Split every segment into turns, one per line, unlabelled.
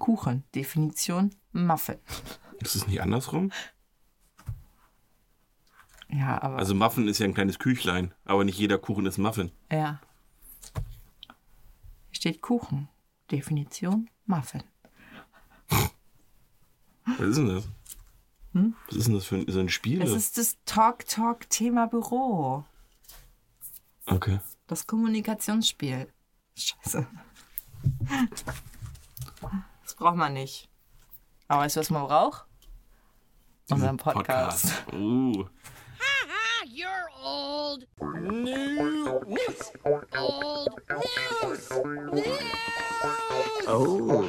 Kuchen. Definition Muffin.
Ist es nicht andersrum?
Ja, aber.
Also Muffin ist ja ein kleines Küchlein, aber nicht jeder Kuchen ist Muffin.
ja. Hier steht Kuchen. Definition Muffin.
Was ist denn das? Was ist denn das für ein, so ein Spiel?
Das ist das Talk-Talk-Thema Büro.
okay.
Das Kommunikationsspiel. Scheiße. Das braucht man nicht. Aber weißt du, was man braucht? Unseren Podcast.
Uh.
Ah, you're old. News. Old news. News.
Oh.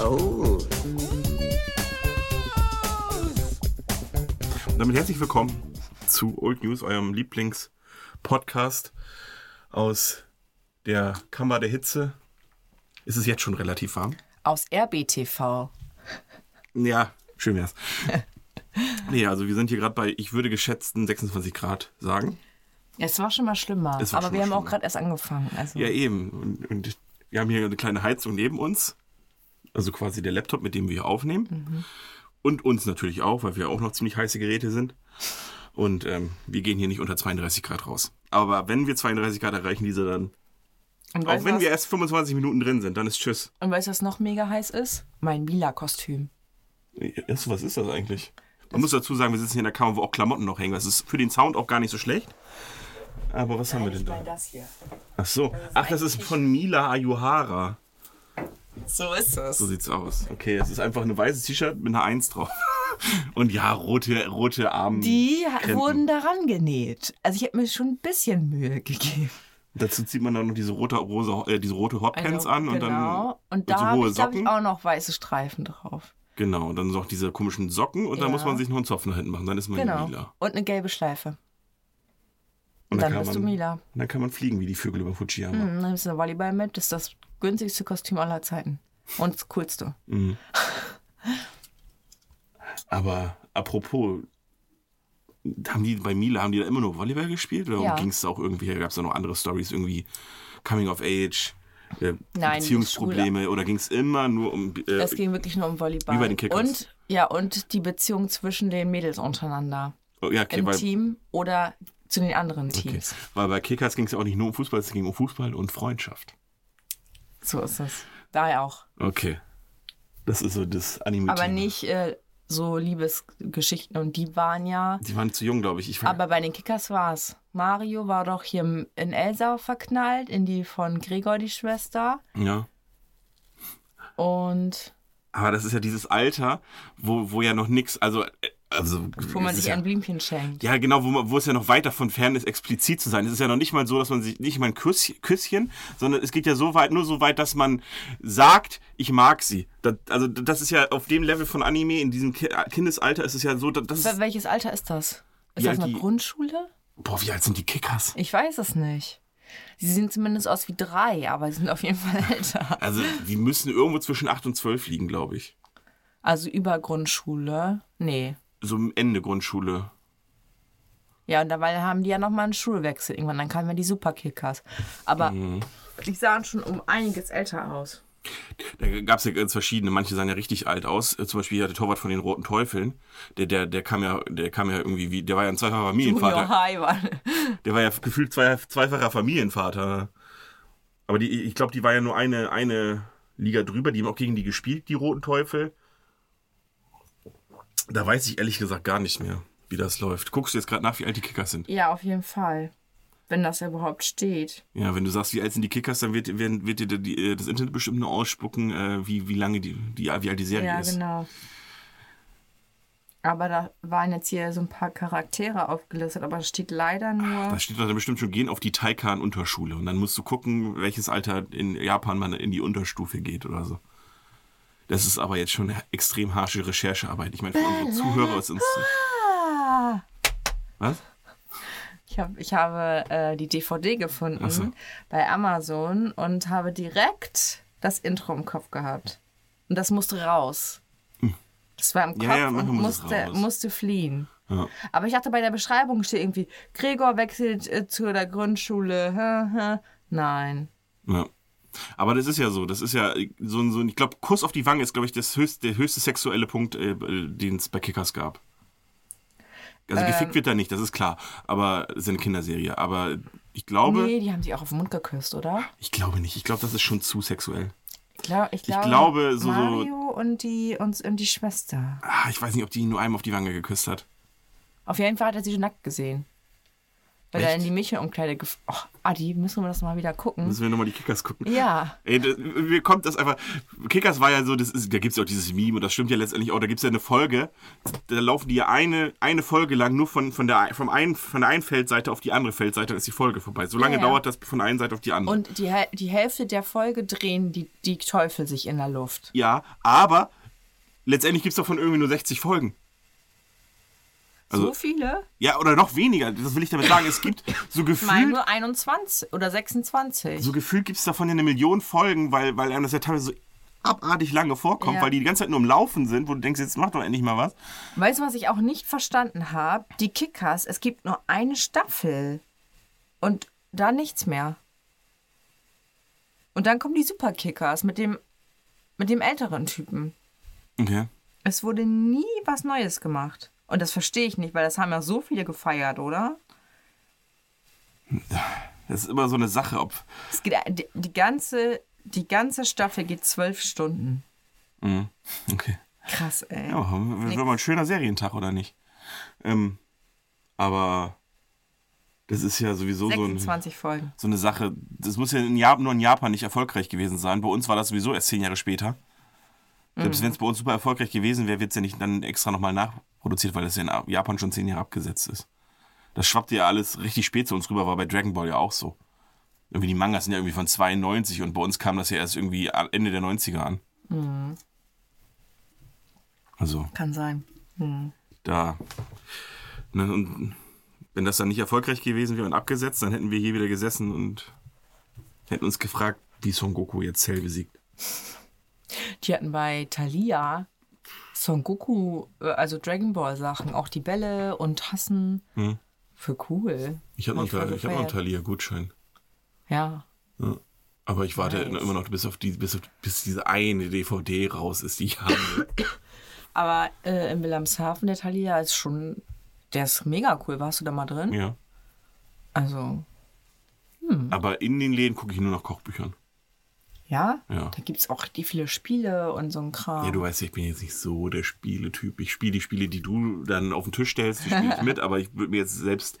Oh.
Damit herzlich willkommen zu Old News, eurem Lieblingspodcast aus der Kammer der Hitze. Ist es jetzt schon relativ warm?
Aus RBTV.
Ja, schön wär's. nee, also wir sind hier gerade bei, ich würde geschätzten 26 Grad sagen.
Ja, es war schon mal schlimmer. Aber wir haben auch
schlimmer.
gerade erst angefangen. Also.
Ja, eben. Und, und wir haben hier eine kleine Heizung neben uns. Also quasi der Laptop, mit dem wir hier aufnehmen. Und uns natürlich auch, weil wir auch noch ziemlich heiße Geräte sind. Und ähm, wir gehen hier nicht unter 32 Grad raus. Aber wenn wir 32 Grad erreichen, diese dann,
und,
auch wenn
was,
wir erst 25 Minuten drin sind, dann ist Tschüss.
und weißt du, was noch mega heiß ist? Mein Mila-Kostüm.
Was ist das eigentlich? Man muss dazu sagen, wir sitzen hier in der Kammer, wo auch Klamotten noch hängen. Das ist für den Sound auch gar nicht so schlecht. Aber was haben wir denn da?
das hier.
Ach so. Ach, das ist von Mila Ayuhara.
So ist es.
So sieht's aus. Okay, es ist einfach ein weißes T-Shirt mit einer Eins drauf. Und ja, rote, rote Arme.
Die wurden daran genäht. Also ich habe mir schon ein bisschen Mühe gegeben.
Dazu zieht man dann noch diese rote, rosa, äh, diese rote Hotpants
Also,
an und
genau. Und
und
da
so
habe ich, glaub ich,
Socken.
auch noch weiße Streifen drauf.
Genau, und dann noch diese komischen Socken und dann
Ja.
muss man sich noch einen Zopf nach hinten machen. Dann ist man
Genau.
Mila.
Und eine gelbe Schleife.
Und
dann
kann
bist
man,
du Mila.
Und dann kann man fliegen wie die Vögel über Fujiyama.
Mhm, dann nimmst du Volleyball mit. Das ist das günstigste Kostüm aller Zeiten. Und das coolste.
Aber apropos, haben die bei Mila, haben die da immer nur Volleyball gespielt? Oder
Ja.
ging es auch irgendwie, gab es da noch andere Stories, irgendwie Coming of Age, äh,
Nein,
Beziehungsprobleme oder ging es immer nur um. Äh,
Es ging wirklich nur um Volleyball.
Wie bei den Kickers.
Und, ja, und die Beziehung zwischen den Mädels untereinander.
oh, ja, okay,
Im
weil,
Team oder zu den anderen
okay.
Teams.
weil bei Kickers ging es ja auch nicht nur um Fußball, es ging um Fußball und Freundschaft.
So ist es. Daher auch.
Okay. Das ist so das anime
Aber nicht äh, so Liebesgeschichten. Und die waren ja.
Die waren zu jung, glaube ich. ich
Aber bei den Kickers war es. Mario war doch hier in Elsa verknallt, in die von Gregor, die Schwester.
ja.
Und
Aber das ist ja dieses Alter, wo, wo ja noch nichts, also, äh, also.
wo man sich
ja,
ein Blümchen schenkt.
Ja, genau, wo, man, wo es ja noch weit davon fern ist, explizit zu sein. Es ist ja noch nicht mal so, dass man sich nicht mal ein Küss, Küsschen, sondern es geht ja so weit, nur so weit, dass man sagt, ich mag sie. Das, also das ist ja auf dem Level von Anime, in diesem Ki Kindesalter ist es ja so, dass das
Wel- Welches Alter ist das? Ist
Wie
das eine
die-
Grundschule?
Boah, wie alt sind die Kickers?
Ich weiß es nicht. Sie sehen zumindest aus wie drei, aber sie sind auf jeden Fall älter.
Also die müssen irgendwo zwischen 8 und 12 liegen, glaube ich.
Also über Grundschule? Nee.
So Ende Grundschule.
Ja, und dabei haben die ja nochmal einen Schulwechsel irgendwann. Dann kamen ja die Superkickers. Aber
Mhm.
die sahen schon um einiges älter aus.
Da gab es ja ganz verschiedene, manche sahen ja richtig alt aus. Äh, Zum Beispiel hier der Torwart von den Roten Teufeln. Der, der, der kam ja, der kam ja irgendwie wie, der war ja ein zweifacher Familienvater.
Junior.
Der war ja gefühlt zwei, zweifacher Familienvater. Aber die, ich glaube, die war ja nur eine, eine Liga drüber. Die haben auch gegen die gespielt, die Roten Teufel. Da weiß ich ehrlich gesagt gar nicht mehr, wie das läuft. Guckst du jetzt gerade nach, wie alt die Kickers sind?
Ja, auf jeden Fall. Wenn das überhaupt steht.
Ja, wenn du sagst, wie alt sind die Kickers, dann wird, wird, wird dir die, äh, das Internet bestimmt nur ausspucken, äh, wie, wie lange die, die, wie alt die Serie
Ja,
ist.
genau. Aber da waren jetzt hier so ein paar Charaktere aufgelistet, aber da steht leider nur.
Da steht dann bestimmt schon, gehen auf die Taikan-Unterschule. Und dann musst du gucken, welches Alter in Japan man in die Unterstufe geht oder so. Das ist aber jetzt schon eine extrem harsche Recherchearbeit. Ich meine, für unsere Zuhörer ist uns.
Ah!
Was?
Ich, hab, ich habe äh, die DVD gefunden
so.
bei Amazon und habe direkt das Intro im Kopf gehabt. Und das musste raus. Das war im Kopf
Hm. Ja, ja,
und musste, musste fliehen.
Ja.
Aber ich dachte, bei der Beschreibung steht irgendwie, Gregor wechselt äh, zu der Grundschule, Nein.
Ja. Aber das ist ja so, das ist ja so ein, so ein ich glaube, Kuss auf die Wange ist, glaube ich, das höchste, der höchste sexuelle Punkt, äh, den es bei Kickers gab. Also gefickt wird da nicht, das ist klar. Aber es ist eine Kinderserie. Aber ich glaube,
Nee, die haben sich auch auf den Mund geküsst, oder?
ich glaube nicht. Ich glaube, das ist schon zu sexuell.
Ich, glaub, ich, glaube,
glaube, so-
Mario und die, und, und die Schwester.
Ah, ich weiß nicht, ob die ihn nur einmal auf die Wange geküsst hat.
Auf jeden Fall hat er sie nackt gesehen. Weil er
Echt?
in die Mädchenumkleide. Oh, Adi, müssen wir das mal wieder gucken?
Müssen wir nochmal die Kickers gucken.
Ja.
Ey, das, mir kommt das einfach. Kickers war ja so, das ist, da gibt es ja auch dieses Meme und das stimmt ja letztendlich auch. Da gibt es ja eine Folge, da laufen die ja eine, eine Folge lang nur von, von, der, vom einen, von der einen Feldseite auf die andere Feldseite, dann ist die Folge vorbei. So lange
Ja, ja.
dauert das von der einen Seite auf die andere.
Und die, die Hälfte der Folge drehen die, die Teufel sich in der Luft.
ja, aber letztendlich gibt es davon irgendwie nur 60 Folgen. Also-
so viele?
Ja, oder noch weniger. Das will ich damit sagen. Es gibt so gefühlt.
nur 21 oder 26.
So gefühlt gibt es davon ja eine Million Folgen, weil, weil einem das ja teilweise so abartig lange vorkommt,
Ja.
weil die die ganze Zeit nur im Laufen sind, wo du denkst, jetzt mach doch endlich mal was.
Weißt du, was ich auch nicht verstanden habe? Die Kickers, es gibt nur eine Staffel. Und da nichts mehr. Und dann kommen die Superkickers mit dem, mit dem älteren Typen.
Okay.
Es wurde nie was Neues gemacht. Und das verstehe ich nicht, weil das haben ja so viele gefeiert, oder?
Das ist immer so eine Sache, ob.
Es geht, die, die, ganze, die ganze Staffel geht zwölf Stunden.
Mhm. Okay.
Krass, ey.
Ja, wäre mal ein schöner Serientag, oder nicht? Ähm, aber das ist ja sowieso so, ein,
26 Folgen.
so eine Sache. Das muss ja in Japan, nur in Japan nicht erfolgreich gewesen sein. Bei uns war das sowieso erst zehn Jahre später. Selbst
Mhm.
wenn es bei uns super erfolgreich gewesen wäre, wird es ja nicht dann extra nochmal nachproduziert, weil das ja in Japan schon zehn Jahre abgesetzt ist. Das schwappte ja alles richtig spät zu uns rüber, war bei Dragon Ball ja auch so. Irgendwie die Mangas sind ja irgendwie von 92 und bei uns kam das ja erst irgendwie Ende der 90er an.
Mhm.
Also
Kann sein.
da. Ne, und wenn das dann nicht erfolgreich gewesen wäre und abgesetzt, dann hätten wir hier wieder gesessen und hätten uns gefragt, wie Son Goku jetzt Cell besiegt.
Die hatten bei Thalia Son Goku, äh, also Dragon Ball Sachen, auch die Bälle und Hassen.
Hm.
Für cool.
Ich habe
Hab
noch,
voll
ich hab noch einen. Thalia-Gutschein.
Ja.
Ja. Aber ich warte
Nice.
immer noch bis auf die, bis, auf, bis diese eine DVD raus ist, die ich habe.
Aber äh, in Wilhelmshaven, der Thalia ist schon, der ist mega cool. Warst du da mal drin?
ja.
Also,
Aber in den Läden gucke ich nur nach Kochbüchern.
Ja?
Ja.
Da gibt es auch die viele Spiele und so ein Kram.
Ja, du weißt, ja, ich bin jetzt nicht so der Spieletyp. Ich spiele die Spiele, die du dann auf den Tisch stellst, die spiele ich mit, aber ich würde mir jetzt selbst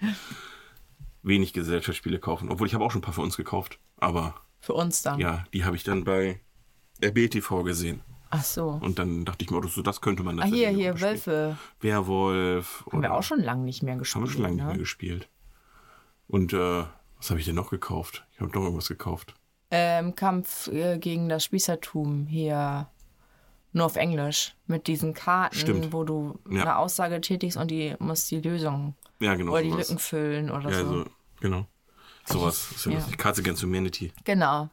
wenig Gesellschaftsspiele kaufen. Obwohl ich habe auch schon ein paar für uns gekauft. Aber
Für uns dann.
ja, die habe ich dann bei RBTV gesehen.
Ach so.
Und dann dachte ich mir, oh, das, das könnte man
Ah, hier, hier. Wölfe.
Werwolf.
Haben wir auch schon lange nicht mehr
Haben
gespielt.
wir schon lange
ne?
nicht mehr gespielt. Und äh, was habe ich denn noch gekauft? Ich habe noch irgendwas gekauft.
Ähm, Kampf äh, gegen das Spießertum hier nur auf Englisch mit diesen Karten,
Stimmt.
wo du
Ja.
eine Aussage tätigst und die musst die Lösung
Ja, genau.
oder die
sowas.
Lücken füllen oder
Ja,
so.
also, genau. Sowas. Ist ja
Ja.
Cards Against Humanity.
Genau.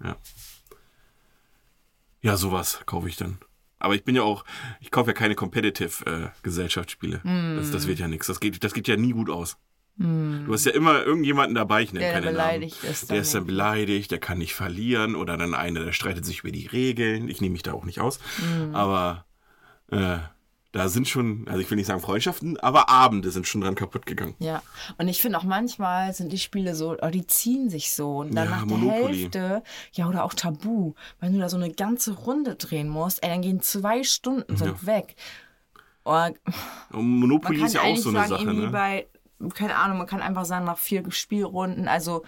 Ja, sowas kaufe ich dann. Aber ich bin ja auch, ich kaufe ja keine Competitive äh, Gesellschaftsspiele. Das, das wird ja nichts. Das geht, das geht ja nie gut aus. Du hast ja immer irgendjemanden dabei, ich nenne
Der
keine
beleidigt
Namen.
ist
Der ist dann beleidigt, der kann nicht verlieren oder dann einer, der streitet sich über die Regeln. Ich nehme mich da auch nicht aus.
Mhm.
Aber äh, da sind schon, also ich will nicht sagen Freundschaften, aber Abende sind schon dran kaputt gegangen.
Ja, und ich finde auch manchmal sind die Spiele so, oh, die ziehen sich so und dann
Ja,
nach der
Monopoly.
Hälfte, ja oder auch Tabu, wenn du da so eine ganze Runde drehen musst, ey, dann gehen zwei Stunden sind weg. Oh,
Monopoly ist ja auch so eine
sagen,
Sache, ne?
bei, keine Ahnung, man kann einfach sagen, nach vier Spielrunden, also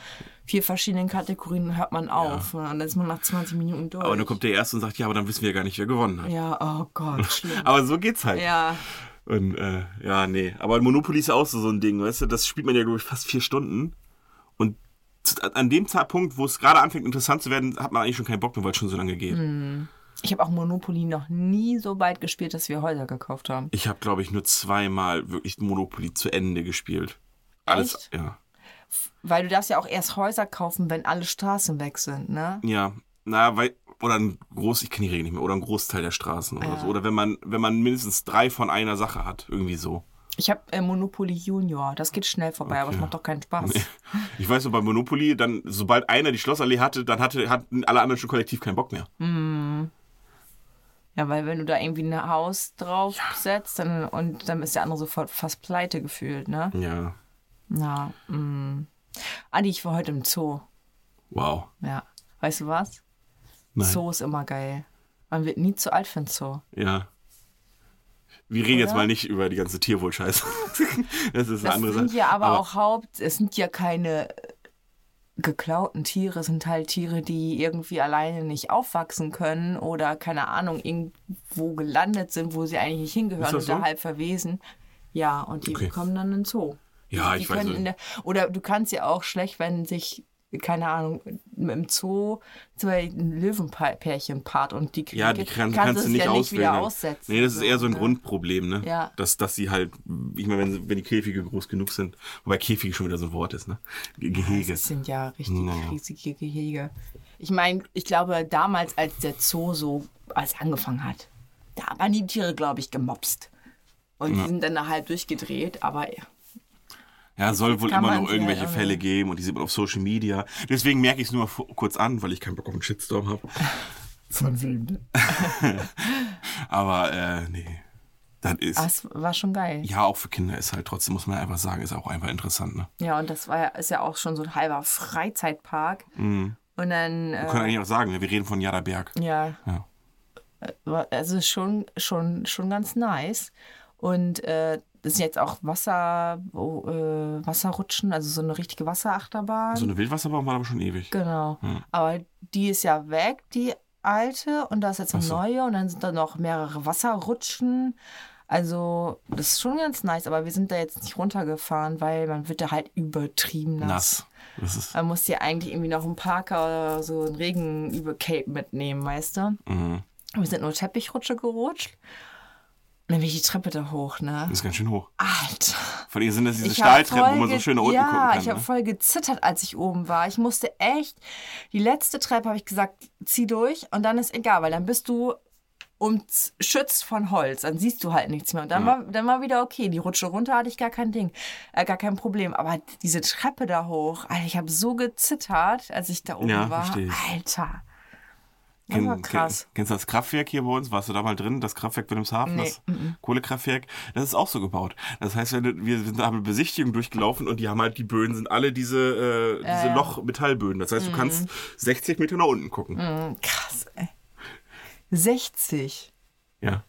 vier verschiedenen Kategorien hört man auf. Und dann ist man nach 20 Minuten durch.
Aber dann kommt der Erste und sagt, ja, aber dann wissen wir ja gar nicht, wer gewonnen hat.
ja, oh Gott, schlimm.
Aber so geht's halt.
ja,
Und äh, ja, nee. Aber Monopoly ist auch so, so ein Ding, weißt du? Das spielt man ja, glaube ich, fast vier Stunden. Und an dem Zeitpunkt, wo es gerade anfängt, interessant zu werden, hat man eigentlich schon keinen Bock mehr, weil es schon so lange geht.
Ich habe auch Monopoly noch nie so weit gespielt, dass wir Häuser gekauft haben.
Ich habe, glaube ich, nur zweimal wirklich Monopoly zu Ende gespielt. Alles,
Echt?
ja.
Weil du darfst ja auch erst Häuser kaufen, wenn alle Straßen weg sind, ne?
Ja, na, weil, oder ein Groß, ich kenne die Regel nicht mehr, oder ein Großteil der Straßen oder
Ja.
so. Oder wenn man, wenn man mindestens drei von einer Sache hat, irgendwie so.
Ich habe äh, Monopoly Junior. Das geht schnell vorbei, aber es
Okay.
macht doch keinen Spaß.
Ich weiß noch, bei Monopoly, dann, sobald einer die Schlossallee hatte, dann hatte, hatten alle anderen schon kollektiv keinen Bock mehr.
Ja, weil wenn du da irgendwie ein Haus draufsetzt dann, und dann ist der andere sofort fast pleite gefühlt, ne?
Ja.
Na, mm. Adi, ich war heute im Zoo.
Wow.
Ja. Weißt du was?
Nein.
Zoo ist immer geil. Man wird nie zu alt für ein Zoo.
Ja. Wir reden jetzt
Oder?
mal nicht über die ganze Tierwohlscheiße. das ist eine
Das
andere
sind
Sache.
ja aber, auch Haupt, es sind ja keine geklauten Tiere, sind halt Tiere, die irgendwie alleine nicht aufwachsen können oder keine Ahnung, irgendwo gelandet sind, wo sie eigentlich nicht hingehören oder
so?
halb verwiesen. Ja, und die
Okay.
bekommen dann einen Zoo.
Ja,
die
ich weiß nicht.
in der, Oder du kannst ja auch schlecht, wenn sich, keine Ahnung, im Zoo zwei Löwenpärchen paart und die
Ja, die kann, kannst,
es
du nicht
ja nicht wieder aussetzen.
Nee, das ist eher so ein
ne?
Grundproblem, ne?
Ja.
Dass, dass sie halt, ich meine, wenn, wenn die Käfige groß genug sind, wobei Käfige schon wieder so ein Wort ist, ne? Ge- Gehege.
Das sind ja richtig
Naja.
riesige Gehege. Ich meine, ich glaube, damals, als der Zoo so als angefangen hat, da waren die Tiere, glaube ich, gemobst. Und die sind dann da halb durchgedreht, aber ja.
Soll wohl
kann
immer noch irgendwelche Fälle geben und die sieht man auf Social Media. Deswegen merke ich es nur kurz an, weil ich keinen Bock auf einen Shitstorm habe.
Von wem?
Aber äh, nee. Das ist.
Das war schon geil.
Ja, auch für Kinder ist halt trotzdem, muss man einfach sagen, ist auch einfach interessant, ne?
Ja, und das war ja, ist ja auch schon so ein halber Freizeitpark. Und dann,
Wir können
äh,
eigentlich auch sagen, ne? wir reden von Jadaberg.
ja,
Ja.
war- also schon, schon, schon ganz nice. Und äh, das sind jetzt auch Wasser, oh, äh, Wasserrutschen, also so eine richtige Wasserachterbahn.
So eine Wildwasserbahn war aber schon ewig.
Genau. Aber die ist ja weg, die alte, und da ist jetzt eine
so.
neue und dann sind da noch mehrere Wasserrutschen. Also, das ist schon ganz nice, aber wir sind da jetzt nicht runtergefahren, weil man wird da halt übertrieben nass.
Nass.
Man muss ja eigentlich irgendwie noch einen Parker oder so einen Regenübercape mitnehmen, weißt du?
Mhm.
Wir sind nur Teppichrutsche gerutscht. Und dann bin ich die Treppe da hoch, ne?
Das ist ganz schön hoch.
Alter.
Vor allem sind das diese Stahltreppen, wo man so schön nach unten
ja,
gucken kann.
ich habe
ne?
voll gezittert, als ich oben war. Ich musste echt, die letzte Treppe habe ich gesagt, zieh durch und dann ist egal, weil dann bist du umschützt von Holz, dann siehst du halt nichts mehr. Und dann, war, dann war wieder okay. Die Rutsche runter hatte ich gar kein Ding, äh, gar kein Problem. Aber diese Treppe da hoch, Alter, ich habe so gezittert, als ich da oben
Ja,
war.
versteh ich.
Alter.
Kenn-
krass.
kenn- Kennst du das Kraftwerk hier bei uns? Warst du da mal drin? Das Kraftwerk Wilhelmshaven,
Nee,
das Kohlekraftwerk, das ist auch so gebaut. Das heißt, wir sind da eine Besichtigung durchgelaufen und die haben halt die Böden, sind alle diese, äh, diese.
Mhm.
Loch-Metallböden. Das heißt, du kannst 60 Meter nach unten gucken.
Mm, Krass, ey. 60.
Ja.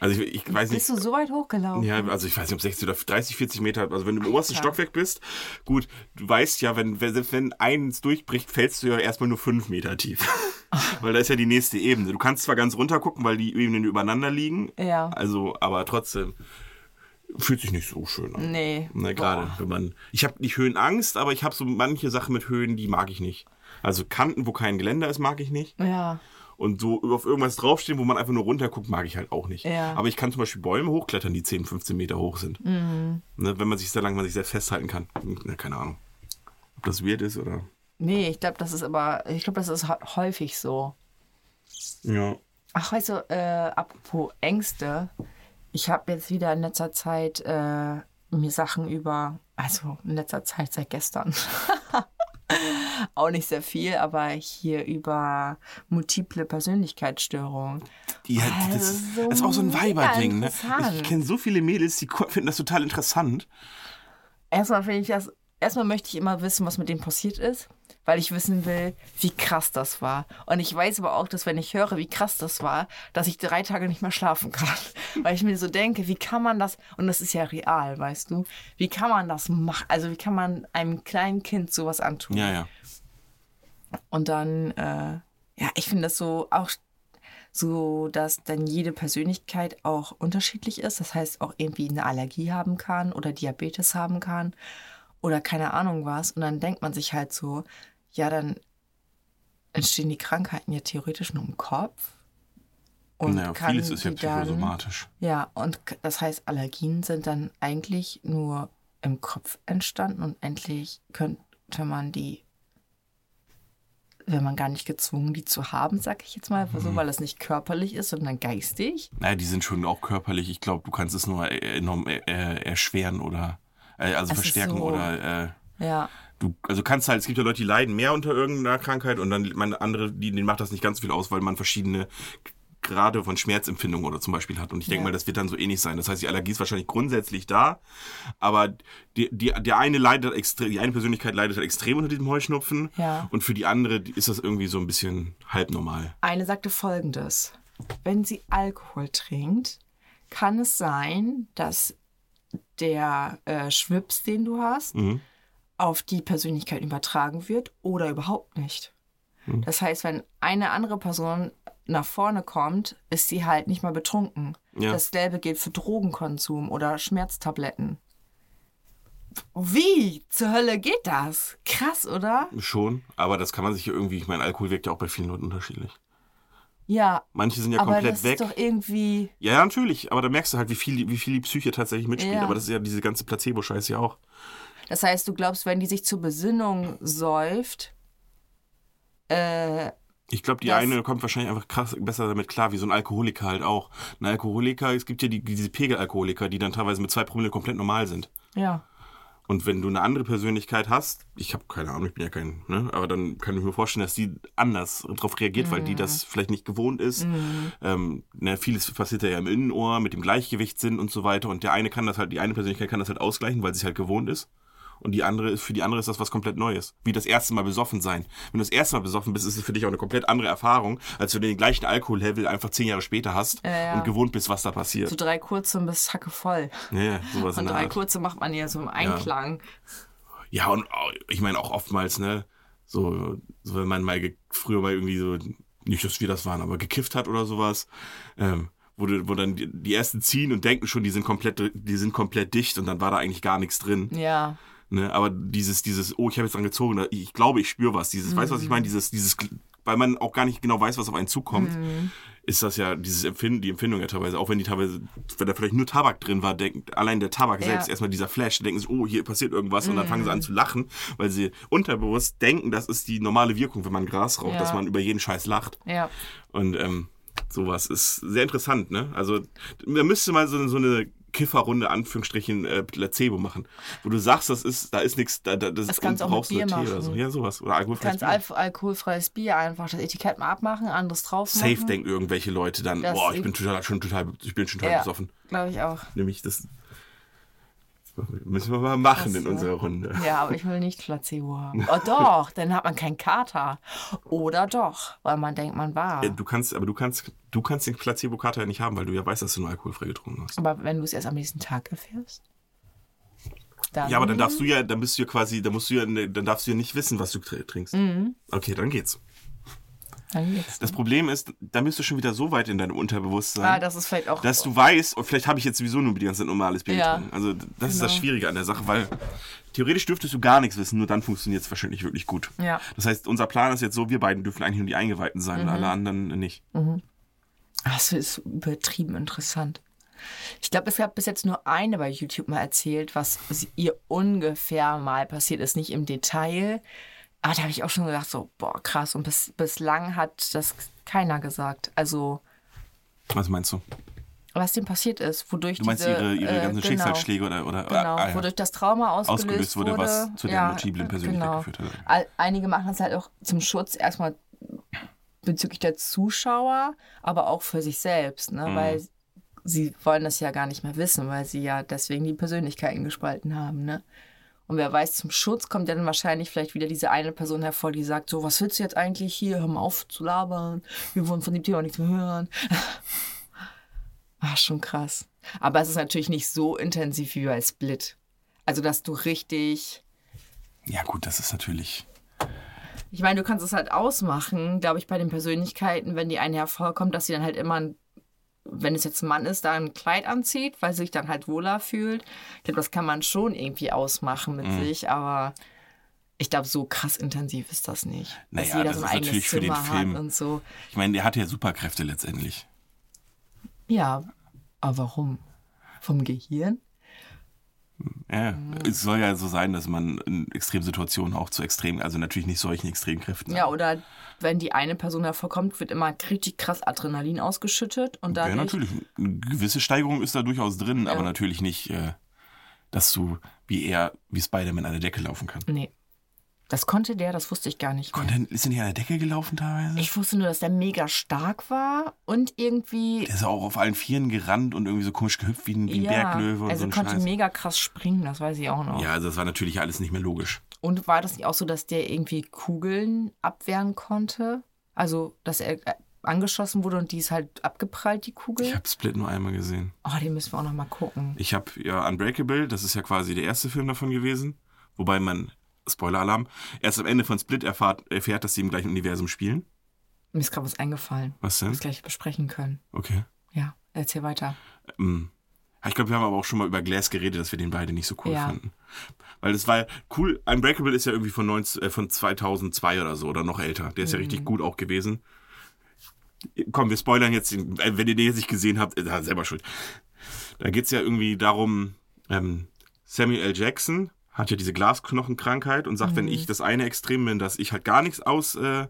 Also ich, ich weiß nicht.
Bist du so weit hochgelaufen?
Ja, also ich weiß nicht, ob 60 oder 30, 40 Meter, also wenn du im obersten
Alter.
Stockwerk bist, gut, du weißt ja, wenn, wenn, selbst wenn eins durchbricht, fällst du ja erstmal nur 5 Meter tief. weil da ist ja die nächste Ebene. Du kannst zwar ganz runter gucken, weil die Ebenen übereinander liegen,
Ja.
also, aber trotzdem fühlt sich nicht so schön an.
Nee.
Na, gerade, wenn man, ich habe nicht Höhenangst, aber ich habe so manche Sachen mit Höhen, die mag ich nicht. Also Kanten, wo kein Geländer ist, mag ich nicht.
Ja.
Und so auf irgendwas draufstehen, wo man einfach nur runterguckt, mag ich halt auch nicht.
Ja.
Aber ich kann zum Beispiel Bäume hochklettern, die 10, 15 Meter hoch sind.
Mhm.
Ne, wenn man sich, solange man sich selbst festhalten kann. Ne, keine Ahnung. Ob das weird ist oder.
Nee, ich glaube, das ist aber, ich glaube, das ist hä- häufig so.
Ja.
Ach, weißt du, äh, apropos Ängste, ich habe jetzt wieder in letzter Zeit äh, mir Sachen über, also in letzter Zeit seit gestern, auch nicht sehr viel, aber hier über multiple Persönlichkeitsstörungen.
Die, halt, das,
Also
ist,
so
das ist auch so ein Weiber-Ding. Ne? Ich kenne so viele Mädels, die finden das total interessant.
Erstmal finde ich das, erstmal möchte ich immer wissen, was mit dem passiert ist, weil ich wissen will, wie krass das war. Und ich weiß aber auch, dass wenn ich höre, wie krass das war, dass ich drei Tage nicht mehr schlafen kann. Weil ich mir so denke, wie kann man das, und das ist ja real, weißt du, wie kann man das machen? Also wie kann man einem kleinen Kind sowas antun?
Ja, ja.
Und dann, äh, ja, ich finde das so auch so, dass dann jede Persönlichkeit auch unterschiedlich ist. Das heißt, auch irgendwie eine Allergie haben kann oder Diabetes haben kann oder keine Ahnung was. Und dann denkt man sich halt so, ja, dann entstehen die Krankheiten ja theoretisch nur im Kopf. Und
naja, vieles ist ja
die dann-
psychosomatisch.
ja, und das heißt, Allergien sind dann eigentlich nur im Kopf entstanden und endlich könnte man die wenn man gar nicht gezwungen, die zu haben, sag ich jetzt mal, so, weil es nicht körperlich ist, sondern geistig.
Naja, die sind schon auch körperlich. Ich glaube, du kannst es nur enorm äh, erschweren oder äh, also
Ach
verstärken
so.
oder äh,
Ja.
Du, also kannst halt, es gibt ja Leute, die leiden mehr unter irgendeiner Krankheit und dann man, andere, die, denen macht das nicht ganz so viel aus, weil man verschiedene Grade von Schmerzempfindung oder zum Beispiel hat. Und ich denke
Ja.
mal, das wird dann so ähnlich sein. Das heißt, die Allergie ist wahrscheinlich grundsätzlich da, aber die, die, der eine leidet extrem, die eine Persönlichkeit leidet halt extrem unter diesem Heuschnupfen
Ja.
und für die andere ist das irgendwie so ein bisschen halb normal.
Eine sagte folgendes: Wenn sie Alkohol trinkt, kann es sein, dass der äh, Schwips, den du hast,
Mhm.
Auf die Persönlichkeit übertragen wird oder überhaupt nicht.
Mhm.
Das heißt, wenn eine andere Person nach vorne kommt, ist sie halt nicht mal betrunken.
Ja.
Dasselbe gilt für Drogenkonsum oder Schmerztabletten. Wie zur Hölle geht das? Krass, oder?
Schon, aber das kann man sich ja irgendwie, ich meine, Alkohol wirkt ja auch bei vielen Leuten unterschiedlich.
Ja,
Manche sind ja
aber
komplett
das
weg.
ist doch irgendwie.
Ja, ja, natürlich, aber da merkst du halt, wie viel, wie viel die Psyche tatsächlich mitspielt.
Ja.
Aber das ist ja diese ganze Placebo-Scheiße ja auch.
Das heißt, du glaubst, wenn die sich zur Besinnung säuft, äh,
Ich glaube, die
Das-
eine kommt wahrscheinlich einfach krass besser damit klar, wie so ein Alkoholiker halt auch. Ein Alkoholiker, es gibt ja die, diese Pegelalkoholiker, die dann teilweise mit zwei Promille komplett normal sind.
ja.
Und wenn du eine andere Persönlichkeit hast, ich habe keine Ahnung, ich bin ja kein, ne, aber dann kann ich mir vorstellen, dass die anders darauf reagiert, weil die das vielleicht nicht gewohnt ist. Ähm, ne, vieles passiert ja im Innenohr mit dem Gleichgewichtssinn und so weiter. Und der eine kann das halt, die eine Persönlichkeit kann das halt ausgleichen, weil sie es halt gewohnt ist. Und die andere, ist- für die andere ist das was komplett Neues. Wie das erste Mal besoffen sein. Wenn du das erste Mal besoffen bist, ist es für dich auch eine komplett andere Erfahrung, als wenn du den gleichen Alkohollevel einfach zehn Jahre später hast
Ja, ja.
und gewohnt bist, was da
So
passiert.
drei kurze bis Hacke voll.
Ja, ja, sowas
Und drei
Art.
kurze macht man ja so im Einklang.
Ja, und auch- ich meine auch oftmals, ne, so, so wenn man mal früher mal irgendwie so, nicht, dass wir das waren, aber gekifft hat oder sowas, ähm, wo, wo dann die, die ersten ziehen und denken schon, die sind komplett, die sind komplett dicht und dann war da eigentlich gar nichts drin.
Ja.
Ne? Aber dieses, dieses, oh, ich habe jetzt dran gezogen, ich glaube, ich spüre was. Dieses, weißt du, was ich meine? Dieses, dieses, weil man auch gar nicht genau weiß, was auf einen zukommt, ist das ja dieses Empfinden, die Empfindung ja teilweise, auch wenn die teilweise, wenn da vielleicht nur Tabak drin war, denkt, allein der Tabak
Ja.
selbst, erstmal dieser Flash, denken sie, oh, hier passiert irgendwas und dann fangen sie an zu lachen, weil sie unterbewusst denken, das ist die normale Wirkung, wenn man Gras raucht,
Ja.
dass man über jeden Scheiß lacht.
Ja.
Und ähm, sowas ist sehr interessant, ne? Also, da müsste mal so, so eine Kifferrunde, Anführungsstrichen, äh, Placebo machen. Wo du sagst, das ist, da ist nichts, da, da, das,
Das kannst du auch
brauchst
mit
nur
Bier
Tee oder so.
machen.
Ja, sowas. Oder
Du
alkoholfreies
kannst
Bier.
Al alkoholfreies Bier einfach das Etikett mal abmachen, anderes drauf machen.
Safe denken irgendwelche Leute dann,
Das
boah, ich bin total, schon total, ich bin schon total
Ja.
besoffen.
Glaube ich auch.
Nämlich das müssen wir mal machen in
Ach so.
unserer Runde.
Ja, aber ich will nicht Placebo haben. Oh doch, dann hat man keinen Kater. Oder doch, weil man denkt, man war.
Äh, Du kannst, aber du kannst, du kannst den Placebo-Kater ja nicht haben, weil du ja weißt, dass du nur alkoholfrei getrunken hast.
Aber wenn du es erst am nächsten Tag erfährst? Dann
Ja, aber dann darfst du ja, dann bist du ja quasi, dann musst du ja, ne, dann darfst du ja nicht wissen, was du tr- trinkst.
Mhm.
Okay, dann geht's. Das Problem ist, da bist du schon wieder so weit in deinem Unterbewusstsein,
Ah, das ist vielleicht auch.
dass du weißt, und vielleicht habe ich jetzt sowieso nur die ganze Zeit normales Bier
Ja.
getrunken. Also das ist das
Genau.
Schwierige an der Sache, weil theoretisch dürftest du gar nichts wissen, nur dann funktioniert es wahrscheinlich wirklich gut.
Ja.
Das heißt, unser Plan ist jetzt so, wir beiden dürfen eigentlich nur die Eingeweihten sein
Mhm.
und alle anderen nicht.
Das ist übertrieben interessant. Ich glaube, es hat bis jetzt nur eine bei YouTube mal erzählt, was ihr ungefähr mal passiert ist, nicht im Detail. Aber da habe ich auch schon gedacht, so, boah, krass. Und bis, bislang hat das keiner gesagt. Also,
Was meinst du?
was dem passiert ist, wodurch
Du meinst
diese,
ihre, ihre
äh,
ganzen
genau,
Schicksalsschläge oder, oder
Genau,
ah, ja.
wodurch das Trauma ausgelöst,
Ausgelöst wurde,
wurde,
was zu der
ja,
multiplen Persönlichkeit
genau.
geführt hat.
Einige machen das halt auch zum Schutz erstmal bezüglich der Zuschauer, aber auch für sich selbst,
Mhm.
ne? weil sie wollen das ja gar nicht mehr wissen, weil sie ja deswegen die Persönlichkeiten gespalten haben. Ne? Und wer weiß, zum Schutz kommt ja dann wahrscheinlich vielleicht wieder diese eine Person hervor, die sagt, so, was willst du jetzt eigentlich hier? Hör mal auf zu labern. Wir wollen von dem Thema nichts mehr hören. War schon krass. Aber es ist natürlich nicht so intensiv wie bei Split. Also, dass du richtig
ja gut, das ist natürlich...
ich meine, du kannst es halt ausmachen, glaube ich, bei den Persönlichkeiten, wenn die eine hervorkommt, dass sie dann halt immer, ein, wenn es jetzt ein Mann ist, da ein Kleid anzieht, weil sich dann halt wohler fühlt. Ich glaube, das kann man schon irgendwie ausmachen mit
Mhm.
sich, aber ich glaube, so krass intensiv ist das nicht. Dass
Naja,
jeder
das
so ein
ist
eigenes
natürlich für den
Zimmer
Film.
hat und so.
Ich meine, der hat ja Superkräfte letztendlich.
Ja, aber warum? Vom Gehirn?
Ja,
Mhm.
es soll ja so sein, dass man in Extremsituationen auch zu extremen, also natürlich nicht solchen Extremkräften.
Ja, oder wenn die eine Person hervorkommt, wird immer richtig krass Adrenalin ausgeschüttet und
Ja,
dadurch
natürlich. Eine gewisse Steigerung ist da durchaus drin,
Ja.
aber natürlich nicht, äh, dass du wie er, wie Spider-Man an der Decke laufen kann.
Nee. Das konnte der, das wusste ich gar nicht mehr.
Konnte, ist er nicht an der Decke gelaufen teilweise?
Ich wusste nur, dass der mega stark war und irgendwie.
der ist auch auf allen Vieren gerannt und irgendwie so komisch gehüpft wie ein, wie ein Berglöwe und
also
so
konnte
Scheiß.
mega krass springen, das weiß ich auch noch.
Ja, also das war natürlich alles nicht mehr logisch.
Und war das nicht auch so, dass der irgendwie Kugeln abwehren konnte? Also, dass er äh, angeschossen wurde und die ist halt abgeprallt, die Kugel?
Ich habe Split nur einmal gesehen.
oh, den müssen wir auch noch mal gucken.
Ich habe ja Unbreakable, das ist ja quasi der erste Film davon gewesen, wobei man, Spoiler-Alarm, erst am Ende von Split erfahrt, erfährt, dass sie im gleichen Universum spielen.
Mir ist gerade was eingefallen,
Was
was wir
denn?
gleich besprechen können.
Okay.
Ja, erzähl weiter.
Ähm, ich glaube, wir haben aber auch schon mal über Glass geredet, dass wir den beide nicht so cool
Ja.
fanden. Weil das war ja cool. Unbreakable ist ja irgendwie von, 19, äh, von 2002 oder so oder noch älter. Der ist ja
Mhm.
richtig gut auch gewesen. Komm, wir spoilern jetzt. den- äh, Wenn ihr den jetzt nicht gesehen habt, ist er selber schuld. Da geht's ja irgendwie darum, ähm, Samuel L. Jackson hat ja diese Glasknochenkrankheit und sagt, wenn ich das eine Extrem bin, dass ich halt gar nichts aus, äh,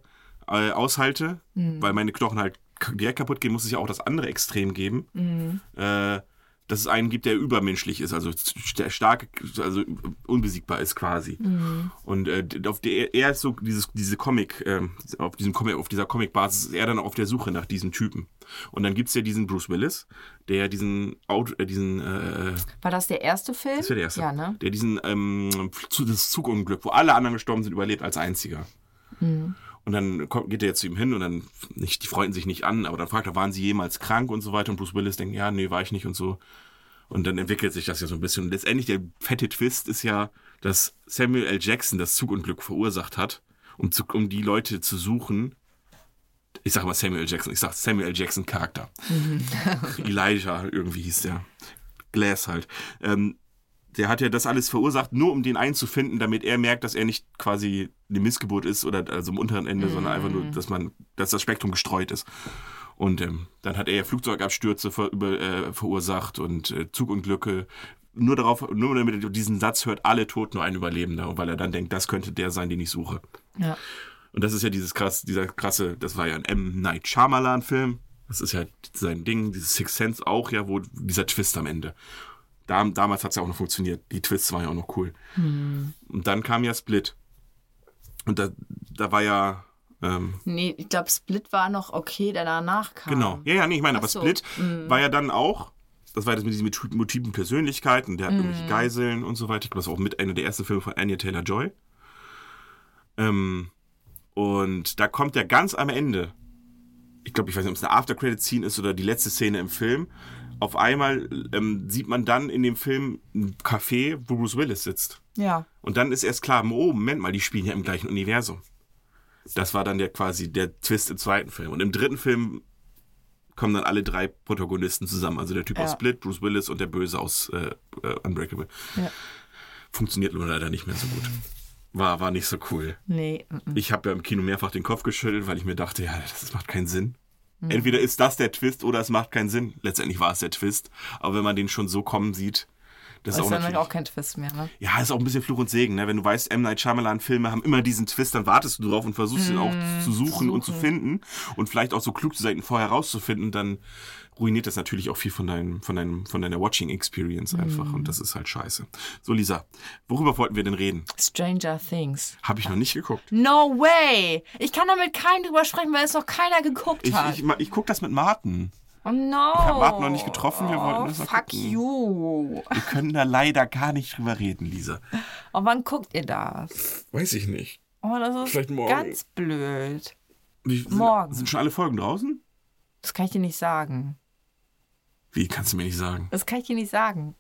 äh, aushalte, weil meine Knochen halt direkt kaputt gehen, muss es ja auch das andere Extrem geben. Äh, dass es einen gibt, der übermenschlich ist, also st- stark, also unbesiegbar ist quasi. Und äh, auf der, er ist so dieses, diese Comic, ähm, auf diesem Comic, auf dieser Comic-Basis ist er dann auf der Suche nach diesem Typen. Und dann gibt's ja diesen Bruce Willis, der diesen Auto, äh, diesen, äh,
War das der erste Film?
das wäre der erste,
Ja, ne?
der diesen ähm, das Zugunglück, wo alle anderen gestorben sind, überlebt als einziger. Und dann kommt, geht er jetzt zu ihm hin und dann, nicht, die freunden sich nicht an, aber dann fragt er, waren sie jemals krank und so weiter. Und Bruce Willis denkt, ja, nee, war ich nicht und so. Und dann entwickelt sich das ja so ein bisschen. Und letztendlich der fette Twist ist ja, dass Samuel L. Jackson das Zugunglück verursacht hat, um, zu, um die Leute zu suchen. Ich sag mal Samuel L. Jackson, ich sag Samuel L. Jackson Charakter. Elijah irgendwie hieß der. Glass halt. Ähm, der hat ja das alles verursacht, nur um den einzufinden, damit er merkt, dass er nicht quasi eine Missgeburt ist oder also am unteren Ende, sondern einfach nur, dass man, dass das Spektrum gestreut ist. Und ähm, dann hat er ja Flugzeugabstürze ver, über, äh, verursacht und äh, Zugunglücke. Nur darauf, nur damit er diesen Satz hört, alle tot, nur ein Überlebender. Und weil er dann denkt, das könnte der sein, den ich suche.
Ja.
Und das ist ja dieses krass, dieser krasse, das war ja ein M. Night Shyamalan-Film. Das ist ja sein Ding, dieses Sixth Sense auch, ja, wo dieser Twist am Ende. Da, damals hat es ja auch noch funktioniert. Die Twists waren ja auch noch cool. Und dann kam ja Split. Und da, da war ja, ähm,
Nee, ich glaube, Split war noch okay, der danach kam.
genau. Ja, ja, nee, ich meine, aber
so.
Split war ja dann auch, das war das mit diesen multiplen Persönlichkeiten, der hat irgendwelche Geiseln und so weiter. Ich glaube, das war auch mit einer der ersten Filme von Anya Taylor-Joy. Ähm, und da kommt ja ganz am Ende, ich glaube, ich weiß nicht, ob es eine After-Credit-Scene ist oder die letzte Szene im Film. Auf einmal ähm, sieht man dann in dem Film ein Café, wo Bruce Willis sitzt.
Ja.
Und dann ist erst klar, oh, Moment mal, die spielen ja im gleichen Universum. Das war dann der quasi der Twist im zweiten Film. Und im dritten Film kommen dann alle drei Protagonisten zusammen. Also der Typ aus
Ja.
Split, Bruce Willis und der Böse aus äh, äh, Unbreakable.
Ja.
Funktioniert nur leider nicht mehr so gut. War, war nicht so cool.
Nee. mm, mm.
Ich habe ja im Kino mehrfach den Kopf geschüttelt, weil ich mir dachte, ja, das macht keinen Sinn. Entweder ist das der Twist oder es macht keinen Sinn. Letztendlich war es der Twist. Aber wenn man den schon so kommen sieht, das ist
ist dann auch kein Twist mehr, ne?
Ja, ist auch ein bisschen Fluch und Segen, ne? Wenn du weißt, M. Night Shyamalan-Filme haben immer diesen Twist, dann wartest du drauf und versuchst ihn auch zu suchen, und zu finden und vielleicht auch so klug zu sein, ihn vorher rauszufinden, dann ruiniert das natürlich auch viel von deinem, von deinem, von deiner Watching-Experience einfach und das ist halt scheiße. So, Lisa, worüber wollten wir denn reden?
Stranger Things.
Habe ich noch nicht geguckt.
No way! Ich kann da mit keinem drüber sprechen, weil es noch keiner geguckt
Ich,
hat.
ich, ich, ich guck das mit Martin.
oh no!
Ich hab Martin noch nicht getroffen, wir wollten
oh,
das noch
Fuck
gucken.
you!
Wir können da leider gar nicht drüber reden, Lisa.
Oh, wann guckt ihr das?
Weiß ich nicht.
Oh, das ist
Vielleicht morgen.
ganz blöd.
Wie, sind,
Morgen.
Sind schon alle Folgen draußen?
Das kann ich dir nicht sagen.
Wie, kannst du mir nicht sagen?
Das kann ich dir nicht sagen.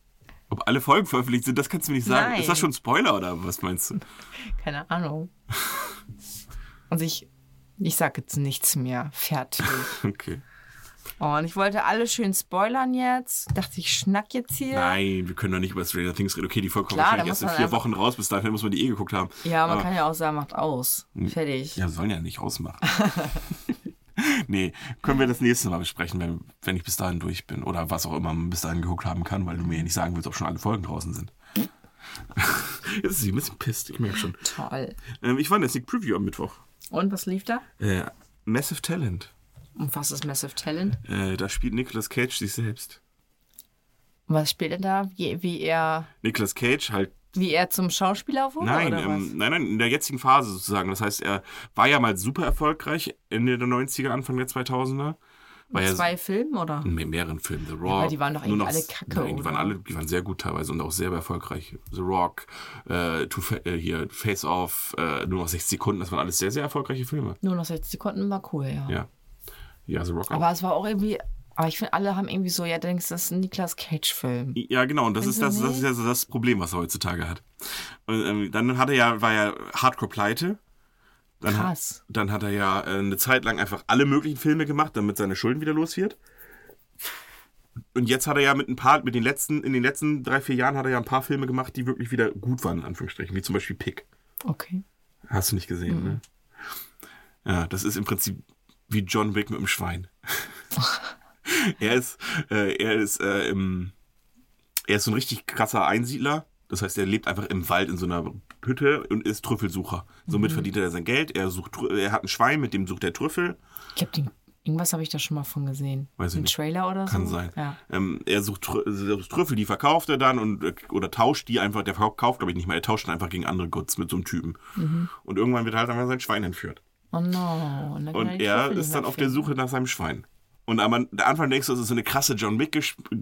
Ob alle Folgen veröffentlicht sind, das kannst du mir nicht sagen.
Nein.
Ist das schon ein Spoiler oder was meinst du?
Keine Ahnung. Und ich, ich sag jetzt nichts mehr. Fertig.
Okay.
Oh, und ich wollte alle schön spoilern jetzt. Dachte ich, schnack jetzt hier.
Nein, wir können doch nicht über Stranger Things reden. Okay, die Folge kommt wahrscheinlich erst in vier Wochen raus. Bis dahin muss man die eh geguckt haben.
Ja, man
Aber-
kann ja auch sagen, macht aus. Fertig.
Ja, sollen ja nicht ausmachen. Nee, können wir das nächste Mal besprechen, wenn, wenn ich bis dahin durch bin. Oder was auch immer man bis dahin geguckt haben kann, weil du mir ja nicht sagen willst, ob schon alle Folgen draußen sind. Jetzt ist sie ein bisschen pisst, ich merke schon.
Toll.
Ähm, ich war in der Sneak Preview am Mittwoch.
Und was lief da?
Äh, Massive Talent.
Und was ist Massive Talent?
Äh, da spielt Nicolas Cage sich selbst.
Und was spielt er da? Wie, wie er
Nicolas Cage halt
wie er zum Schauspieler wurde?
Nein,
oder was?
ähm, nein, nein, in der jetzigen Phase sozusagen. Das heißt, er war ja mal super erfolgreich Ende der 90er, Anfang der 2000er. War ja
Zwei Filmen oder?
in mehreren Filmen. The Rock.
aber die waren doch irgendwie
noch-
alle kacke,
Nein, die waren alle, die waren sehr gut teilweise und auch sehr erfolgreich. The Rock, äh, äh, hier Face Off, äh, nur noch 60 Sekunden. Das waren alles sehr, sehr erfolgreiche Filme.
Nur noch 60 Sekunden war cool, ja.
Ja. Ja, The Rock auch.
Aber es war auch irgendwie. Aber ich finde, alle haben irgendwie so, ja, denkst, das ist ein Niklas Cage-Film.
Ja, genau, und das ist das, das ist ja so das Problem, was er heutzutage hat. Und, ähm, dann hat er ja, war ja Hardcore pleite. Dann
Krass.
Hat, dann hat er ja äh, eine Zeit lang einfach alle möglichen Filme gemacht, damit seine Schulden wieder los wird. Und jetzt hat er ja mit ein paar, mit den letzten, in den letzten drei, vier Jahren hat er ja ein paar Filme gemacht, die wirklich wieder gut waren, in Anführungsstrichen, wie zum Beispiel Pick.
Okay.
Hast du nicht gesehen, ne? Ja, das ist im Prinzip wie John Wick mit dem Schwein. er ist, äh, er ist, äh, im, er ist so ein richtig krasser Einsiedler. Das heißt, er lebt einfach im Wald in so einer Hütte und ist Trüffelsucher. Somit verdient er sein Geld. Er sucht, er hat ein Schwein, mit dem sucht er Trüffel.
Ich hab den. Irgendwas habe ich da schon mal von gesehen.
Weiß
Ein. Trailer oder so?
Kann sein.
Ja.
Ähm, er sucht Trü- sucht Trüffel, die verkauft er dann und äh, oder tauscht die einfach. Der verkauft, glaube ich, nicht mal. Er tauscht dann einfach gegen andere Goods mit so einem Typen.
Mhm.
Und irgendwann wird halt einfach sein Schwein entführt.
Oh no. Und,
Und er ist dann auf der. Suche nach seinem Schwein. Und am Anfang denkst du, das ist so eine krasse John Wick,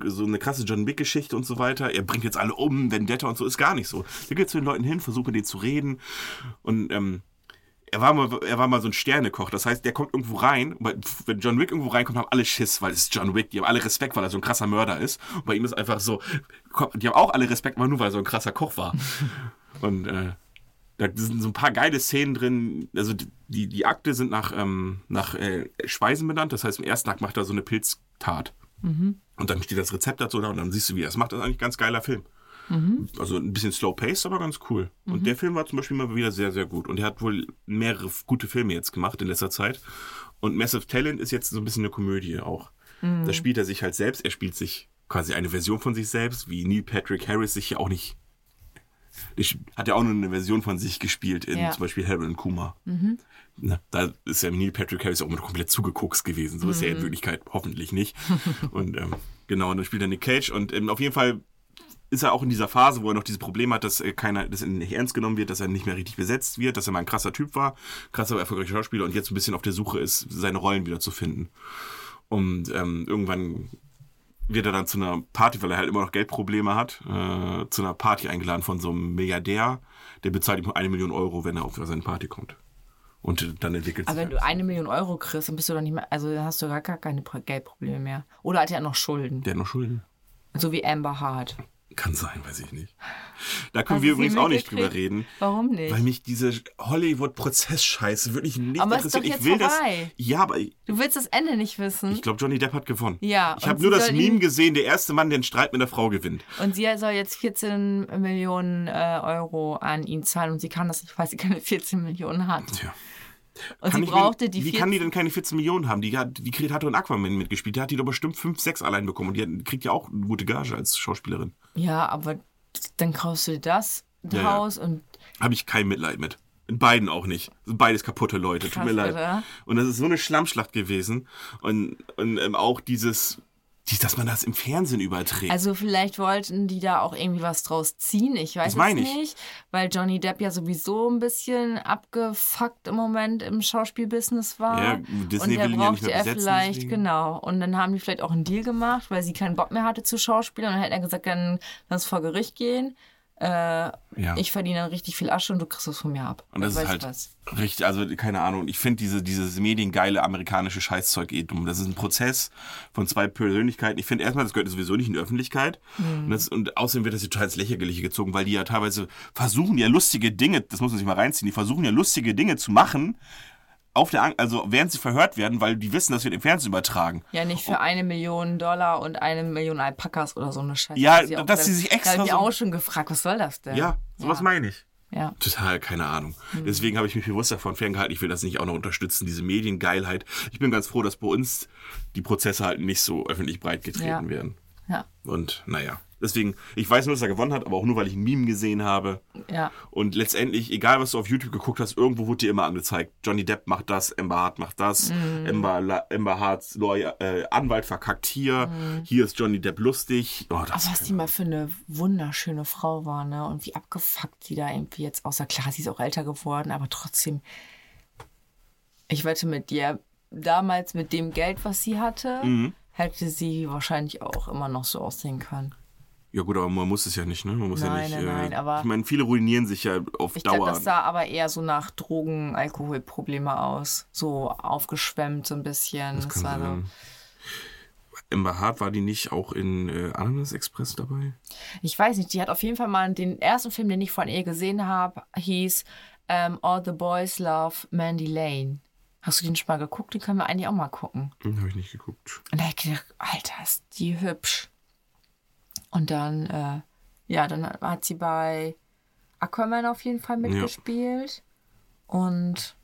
so eine krasse John Wick Geschichte und so weiter. Er bringt jetzt alle um, Vendetta und so ist gar nicht so. Er geht zu den Leuten hin, versucht mit denen zu reden und ähm, er war mal, er war mal so ein Sternekoch. Das heißt, der kommt irgendwo rein. weil Wenn John Wick irgendwo reinkommt, haben alle Schiss, weil es ist John Wick. Die haben alle Respekt, weil er so ein krasser Mörder ist. Und bei ihm ist einfach so, die haben auch alle Respekt, aber nur weil er so ein krasser Koch war. Und äh, da sind so ein paar geile Szenen drin. Also die, die Akte sind nach, ähm, nach äh, Speisen benannt. Das heißt, im ersten Akt macht er so eine Pilztat. Und dann steht das Rezept dazu da und dann siehst du, wie er es macht. Das ist eigentlich ein ganz geiler Film. Also ein bisschen slow-paced, aber ganz cool. Und der Film war zum Beispiel mal wieder sehr, sehr gut. Und er hat wohl mehrere gute Filme jetzt gemacht in letzter Zeit. Und Massive Talent ist jetzt so ein bisschen eine Komödie auch. Da spielt er sich halt selbst. Er spielt sich quasi eine Version von sich selbst, wie Neil Patrick Harris sich ja auch nicht ich, hat ja auch nur eine Version von sich gespielt in
Ja.
zum Beispiel Harold und Kumar. Na, da ist ja Neil Patrick Harris auch immer komplett zugeguckt gewesen. So ist er in Wirklichkeit hoffentlich nicht. und ähm, genau, und dann spielt er Nick Cage. Und ähm, auf jeden Fall ist er auch in dieser Phase, wo er noch dieses Problem hat, dass äh, keiner, dass er nicht ernst genommen wird, dass er nicht mehr richtig besetzt wird, dass er mal ein krasser Typ war, krasser, erfolgreicher Schauspieler und jetzt ein bisschen auf der Suche ist, seine Rollen wieder zu finden. Und ähm, irgendwann wird er dann zu einer Party, weil er halt immer noch Geldprobleme hat, äh, zu einer Party eingeladen von so einem Milliardär, der bezahlt ihm eine Million Euro, wenn er auf seine Party kommt. Und dann entwickelt
Aber
sich
wenn du eine Million Euro kriegst, dann bist du doch nicht mehr, also dann hast du gar, gar keine Pro- Geldprobleme mehr. Oder hat er noch Schulden?
der hat noch Schulden.
So wie Amber Hart.
Kann sein, weiß ich nicht. Da können
Hast
wir übrigens auch nicht drüber reden.
Warum nicht?
Weil mich diese Hollywood-Prozess-Scheiße wirklich nicht
Aber ist
interessiert.
doch jetzt
ich will
vorbei.
das. Ja, aber
Du willst das Ende nicht wissen.
ich glaube, Johnny Depp hat gewonnen.
Ja,
Ich habe nur das Meme gesehen, der erste Mann, der einen Streit mit einer Frau gewinnt.
Und sie soll jetzt 14 Millionen äh, Euro an ihn zahlen und sie kann das nicht, weil sie keine 14 Millionen hat.
Tja.
Und
Kann
sie brauchte
mir,
die
wie
14
kann die denn keine 14 Millionen haben? Die hat, die kriegt- hat in Aquaman mitgespielt. Die hat die doch bestimmt 5, 6 allein bekommen. Und die hat, kriegt ja auch eine gute Gage als Schauspielerin.
Ja, aber dann kaufst du dir das
Ja, ja.
Haus und
Habe ich kein Mitleid mit. In beiden auch nicht. Beides kaputte Leute. Tut
Krass,
mir leid.
oder?
Und das ist so eine Schlammschlacht gewesen. Und, und ähm, auch dieses, die, dass man das im Fernsehen überträgt.
Also vielleicht wollten die da auch irgendwie was draus ziehen. Ich weiß es
meine ich.
nicht, weil Johnny Depp ja sowieso ein bisschen abgefuckt im Moment im Schauspielbusiness war.
Ja, Disney
und da
will ja nicht
brauchte
mehr
er vielleicht
deswegen.
genau. Und dann haben die vielleicht auch einen Deal gemacht, weil sie keinen Bock mehr hatte zu Schauspielern. Und dann hätte er gesagt, dann lass vor Gericht gehen. Äh,
ja.
Ich verdiene dann richtig viel Asche und du kriegst es von mir ab.
Und das
Weißt
ist halt
was?
richtig, also keine Ahnung. Ich finde diese, dieses mediengeile amerikanische Scheißzeug eh dumm. Das ist ein Prozess von zwei Persönlichkeiten. Ich finde erstmal, das gehört sowieso nicht in die Öffentlichkeit.
Mhm.
Und, das, und außerdem wird das total ins Lächerliche gezogen, weil die ja teilweise versuchen ja lustige Dinge, das muss man sich mal reinziehen, die versuchen ja lustige Dinge zu machen, auf der, An- also während sie verhört werden, weil die wissen, das wird im Fernsehen übertragen.
Ja, nicht für eine Million Dollar und eine Million Alpakas oder so eine Scheiße.
Ja,
auch
dass
dann-
sie sich extra
Da hab ich auch schon gefragt, was soll das denn?
Ja, sowas
Ja.
meine ich.
Ja.
Total, keine Ahnung.
Mhm.
Deswegen habe ich mich bewusst davon ferngehalten, ich will das nicht auch noch unterstützen, diese Mediengeilheit. Ich bin ganz froh, dass bei uns die Prozesse halt nicht so öffentlich breit getreten
Ja.
werden.
Ja.
Und naja, deswegen, ich weiß nur, dass er gewonnen hat, aber auch nur, weil ich ein Meme gesehen habe.
Ja.
Und letztendlich, egal was du auf YouTube geguckt hast, irgendwo wurde dir immer angezeigt. Johnny Depp macht das, Amber Hart macht das,
Mhm.
Amber, La- Amber Harts Lawyer, äh, Anwalt verkackt hier, hier ist Johnny Depp lustig. Oh.
Aber was die mal für eine wunderschöne Frau war, ne? Und wie abgefuckt sie da irgendwie jetzt aussah. Klar, sie ist auch älter geworden, aber trotzdem. Ich wette mit dir, damals mit dem Geld, was sie hatte,
Mhm.
hätte sie wahrscheinlich auch immer noch so aussehen können.
Ja gut, aber man muss es ja nicht, ne? Man muss ja
Nein,
nicht.
nein, nein,
äh,
aber-
ich meine, viele ruinieren sich ja auf
Ich glaube,
Dauer.
das sah aber eher so nach Drogen, Alkoholprobleme aus. So aufgeschwemmt so ein bisschen. Das
Kann
war so.
Amber Hart war die nicht auch in äh, Ananas Express dabei?
Ich weiß nicht, die hat auf jeden Fall mal den ersten Film, den ich von ihr gesehen habe, hieß ähm, All the Boys Love Mandy Lane. Hast du den schon mal geguckt? Den können wir eigentlich auch mal gucken.
Hm, habe ich nicht geguckt.
Und da hab ich gedacht, Alter, ist die hübsch. Und dann, äh, ja, dann hat sie bei Aquaman auf jeden Fall mitgespielt. Und,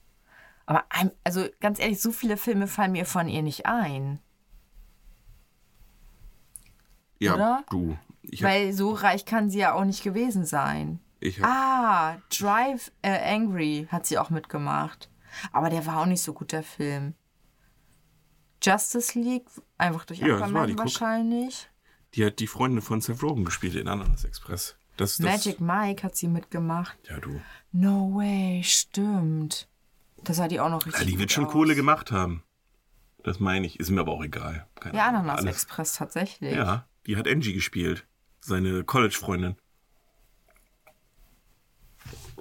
aber, also ganz ehrlich, so viele Filme fallen mir von ihr nicht ein.
Ja,
Oder?
du. Hab,
Weil so reich kann sie ja auch nicht gewesen sein.
hab,
Ah, Drive äh, Angry hat sie auch mitgemacht. Aber der war auch nicht so gut, der Film. Justice League, einfach durch
Ja,
Aquaman wahrscheinlich.
Die hat die Freundin von Seth Rogen gespielt in Ananas Express. Das, das,
Magic Mike hat sie mitgemacht.
Ja, du.
No way, stimmt. Da sah die auch noch richtig
Ja, die wird schon
aus.
Kohle gemacht haben. Das meine ich. Ist mir aber auch egal. Keine
Ja. Ananas
Alles-
Express tatsächlich.
Ja, die hat Angie gespielt. Seine College-Freundin.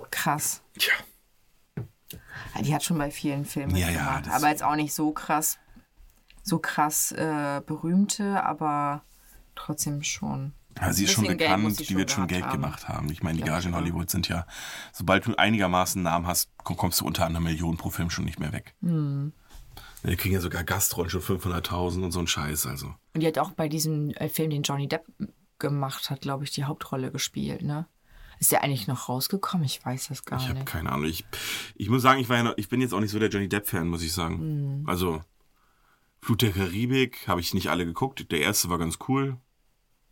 Krass.
Tja.
Ja, Die hat schon bei vielen Filmen
Ja, ja,
mitgemacht.
das-
aber jetzt auch nicht so krass, so krass äh, berühmte, aber trotzdem schon.
Ja, sie ist schon bekannt,
sie
die
schon
wird schon Geld
haben.
gemacht haben. Ich meine, die Gage in
ich.
Hollywood sind ja, sobald du einigermaßen Namen hast, komm- kommst du unter einer Million pro Film schon nicht mehr weg.
Hm.
Wir kriegen ja sogar Gastrollen schon 500.000 und so ein Scheiß, also.
Und die hat auch bei diesem äh, Film, den Johnny Depp gemacht hat, glaube ich, die Hauptrolle gespielt, ne? Ist der eigentlich noch rausgekommen? Ich weiß das gar
Ich habe
nicht.
keine Ahnung. Ich, ich muss sagen, ich, war ja noch, ich bin jetzt auch nicht so der Johnny Depp-Fan, muss ich sagen.
Hm.
Also, Flut der Karibik habe ich nicht alle geguckt. Der erste war ganz cool.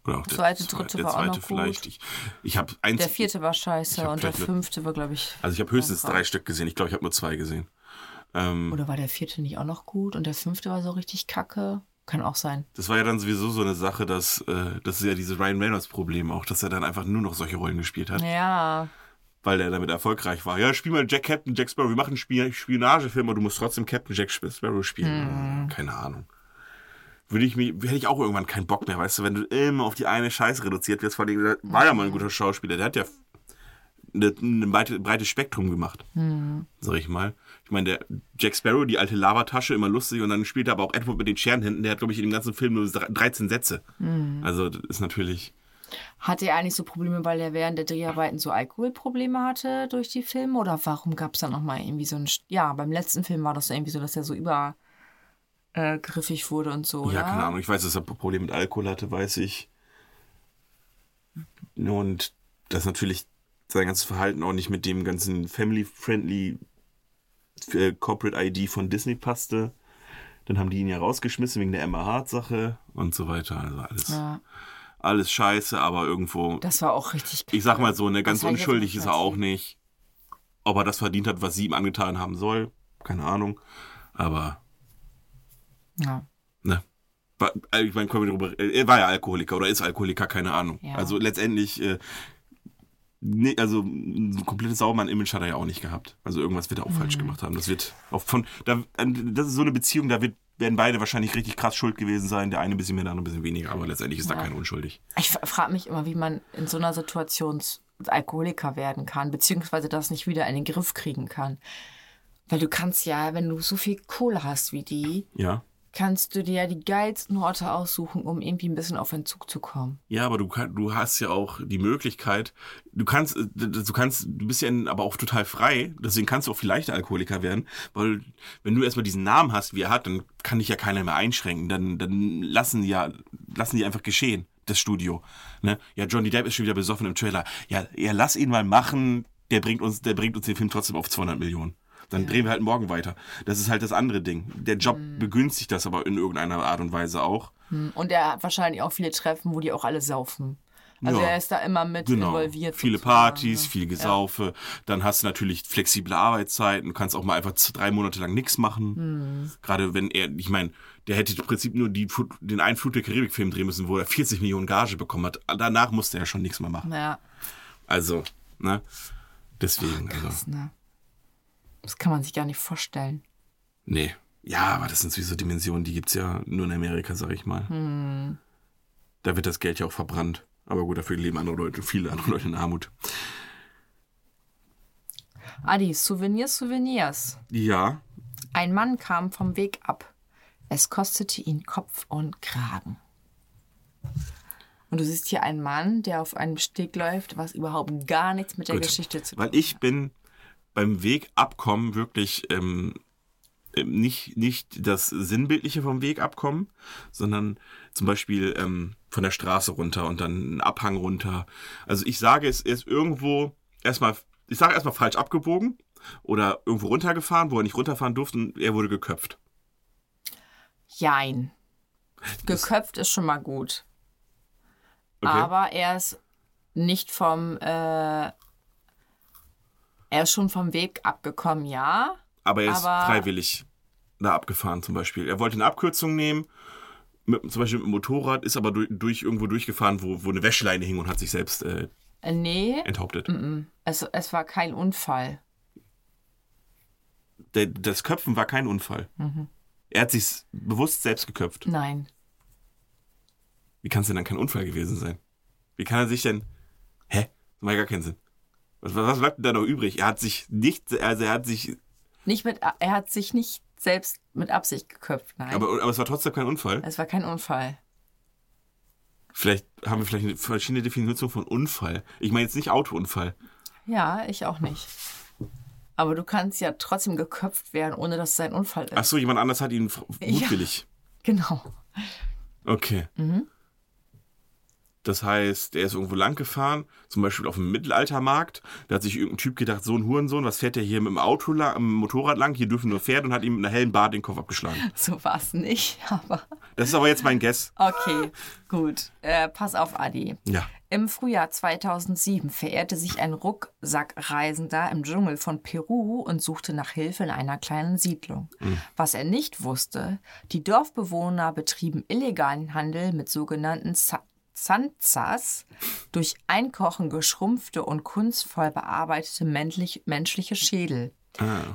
Oder auch der
Zweite,
zwe-
dritte
der
war auch
zweite
noch gut.
vielleicht. Ich, ich habe eins.
Der vierte war scheiße und der fünfte war, glaube ich.
Also ich habe höchstens drei Stück gesehen. Ich glaube, ich habe nur zwei gesehen. Ähm,
Oder war der vierte nicht auch noch gut und der fünfte war so richtig kacke? Kann auch sein.
das war ja dann sowieso so eine Sache, dass äh, das ist ja dieses Ryan Reynolds-Problem auch, dass er dann einfach nur noch solche Rollen gespielt hat,
Ja,
weil er damit erfolgreich war. Ja, spiel mal Jack Captain Jack Sparrow. Wir machen einen Spion Spionagefilm, aber du musst trotzdem Captain Jack Sparrow spielen.
Mhm.
Keine Ahnung. Würde ich mich, hätte ich auch irgendwann keinen Bock mehr, weißt du, wenn du immer auf die eine Scheiße reduziert wirst. Vor allem, war ja mal ein guter Schauspieler. Der hat ja ein breite, breites Spektrum gemacht, sag ich mal. Ich meine, der Jack Sparrow, die alte Lavatasche, immer lustig und dann spielt er aber auch Edward mit den Scherenhänden. Der hat, glaube ich, in dem ganzen Film nur 13 Sätze. Also, das ist natürlich.
Hatte er eigentlich so Probleme, weil er während der Dreharbeiten so Alkoholprobleme hatte durch die Filme? Oder warum gab es dann nochmal irgendwie so ein. Ja, beim letzten Film war das so irgendwie so, dass er so übergriffig wurde und so.
Ja,
oder?
keine Ahnung. Ich weiß, dass er Probleme mit Alkohol hatte, weiß ich. Und dass natürlich sein ganzes Verhalten auch nicht mit dem ganzen family-friendly äh, Corporate ID von Disney passte. Dann haben die ihn ja rausgeschmissen wegen der Emma Hart-Sache und so weiter. Also alles,
Ja,
alles scheiße, aber irgendwo.
das war auch richtig
Ich sag mal so, ne, ganz unschuldig ist er auch nicht. Ob er das verdient hat, was sie ihm angetan haben soll, keine Ahnung. Aber
Ja.
Ne? War, äh, ich meine, können wir darüber, äh, er war ja Alkoholiker oder ist Alkoholiker, keine Ahnung.
Ja.
Also letztendlich, äh, nee, also ein komplettes Saubermann-Image hat er ja auch nicht gehabt. Also irgendwas wird er auch falsch
Mhm.
gemacht haben. Das wird auch von, da, das ist so eine Beziehung, da wird, werden beide wahrscheinlich richtig krass schuld gewesen sein. Der eine ein bisschen mehr, der andere ein bisschen weniger, aber letztendlich ist da
Ja.
keiner unschuldig.
Ich frage mich immer, wie man in so einer Situation Alkoholiker werden kann, beziehungsweise das nicht wieder in den Griff kriegen kann. Weil du kannst ja, wenn du so viel Kohle hast wie die,
Ja.
Kannst du dir ja die geilsten Orte aussuchen, um irgendwie ein bisschen auf Entzug zu kommen.
Ja, aber du, du hast ja auch die Möglichkeit, du kannst, äh, du kannst, du bist ja aber auch total frei, deswegen kannst du auch viel leichter Alkoholiker werden, weil wenn du erstmal diesen Namen hast, wie er hat, dann kann dich ja keiner mehr einschränken, dann, dann lassen die ja, lassen die einfach geschehen, das Studio. Ne? Ja, Johnny Depp ist schon wieder besoffen im Trailer. Ja, ja, lass ihn mal machen, der bringt uns, der bringt uns den Film trotzdem auf 200 Millionen. Dann drehen wir halt morgen weiter. Das ist halt das andere Ding. Der Job
Mhm.
begünstigt das aber in irgendeiner Art und Weise auch.
Und er hat wahrscheinlich auch viele Treffen, wo die auch alle saufen. Also
Ja.
er ist da immer mit
Genau.
involviert.
Viele Partys,
ne?
viel Gesaufe. Dann hast du natürlich flexible Arbeitszeiten. Du kannst auch mal einfach drei Monate lang nichts machen.
Hm.
Gerade wenn er, ich meine, der hätte im Prinzip nur die, den einen Flut der Karibik-Film drehen müssen, wo er 40 Millionen Gage bekommen hat. Danach musste er schon nichts mehr machen.
Ja,
Also, ne? Deswegen, also.
das, ne? Das kann man sich gar nicht vorstellen.
Nee. Ja, aber das sind sowieso Dimensionen, die gibt's ja nur in Amerika, sag ich mal.
Hm.
Da wird das Geld ja auch verbrannt. Aber gut, dafür leben andere Leute, viele andere Leute in Armut.
Adi, Souvenirs, Souvenirs.
Ja,
Ein Mann kam vom Weg ab. Es kostete ihn Kopf und Kragen. Und du siehst hier einen Mann, der auf einem Steg läuft, was überhaupt gar nichts mit der
Gut.
Geschichte zu tun
Weil ich bin beim Weg abkommen wirklich ähm, ähm, nicht, nicht das Sinnbildliche vom Weg abkommen, sondern zum Beispiel ähm, von der Straße runter und dann einen Abhang runter. Also ich sage, es ist irgendwo erstmal, ich sage erstmal falsch abgebogen oder irgendwo runtergefahren, wo er nicht runterfahren durfte und er wurde geköpft.
Jein. Geköpft ist schon mal gut.
Okay.
Aber er ist nicht vom, äh, er ist schon vom Weg abgekommen, ja.
Aber er ist
Aber-
freiwillig da abgefahren zum Beispiel. Er wollte eine Abkürzung nehmen, mit, zum Beispiel mit dem Motorrad, ist aber durch, durch irgendwo durchgefahren, wo, wo eine Wäscheleine hing und hat sich selbst äh,
Äh, nee,
enthauptet.
es, es war kein Unfall.
Der, das Köpfen war kein Unfall.
Mhm.
Er hat sich bewusst selbst geköpft.
Nein.
Wie kann es denn dann kein Unfall gewesen sein? Wie kann er sich denn. Hä? Das macht ja gar keinen Sinn. Was, was bleibt denn da noch übrig? Er hat sich nicht. Also er hat sich.
Nicht mit, er hat sich nicht selbst mit Absicht geköpft, nein.
Aber, aber es war trotzdem kein Unfall.
es war kein Unfall.
Vielleicht haben wir vielleicht eine verschiedene Definition von Unfall. Ich meine jetzt nicht Autounfall.
Ja, ich auch nicht. Aber du kannst ja trotzdem geköpft werden, ohne dass es ein Unfall ist.
Ach so, jemand anders hat ihn mutwillig.
Genau.
Okay. Das heißt, er ist irgendwo lang gefahren, zum Beispiel auf dem Mittelaltermarkt. Da hat sich irgendein Typ gedacht, so ein Hurensohn, was fährt der hier mit dem Auto lang, mit dem Motorrad lang? Hier dürfen nur Pferde und hat ihm mit einer hellen Bart den Kopf abgeschlagen.
So war es nicht, aber
Das ist aber jetzt mein Guess.
okay, gut. Äh, pass auf, Adi.
Ja.
Im Frühjahr 2007 verehrte sich ein Rucksackreisender im Dschungel von Peru und suchte nach Hilfe in einer kleinen Siedlung. Was er nicht wusste, die Dorfbewohner betrieben illegalen Handel mit sogenannten Sa- Sanzas, durch Einkochen geschrumpfte und kunstvoll bearbeitete männlich, menschliche Schädel.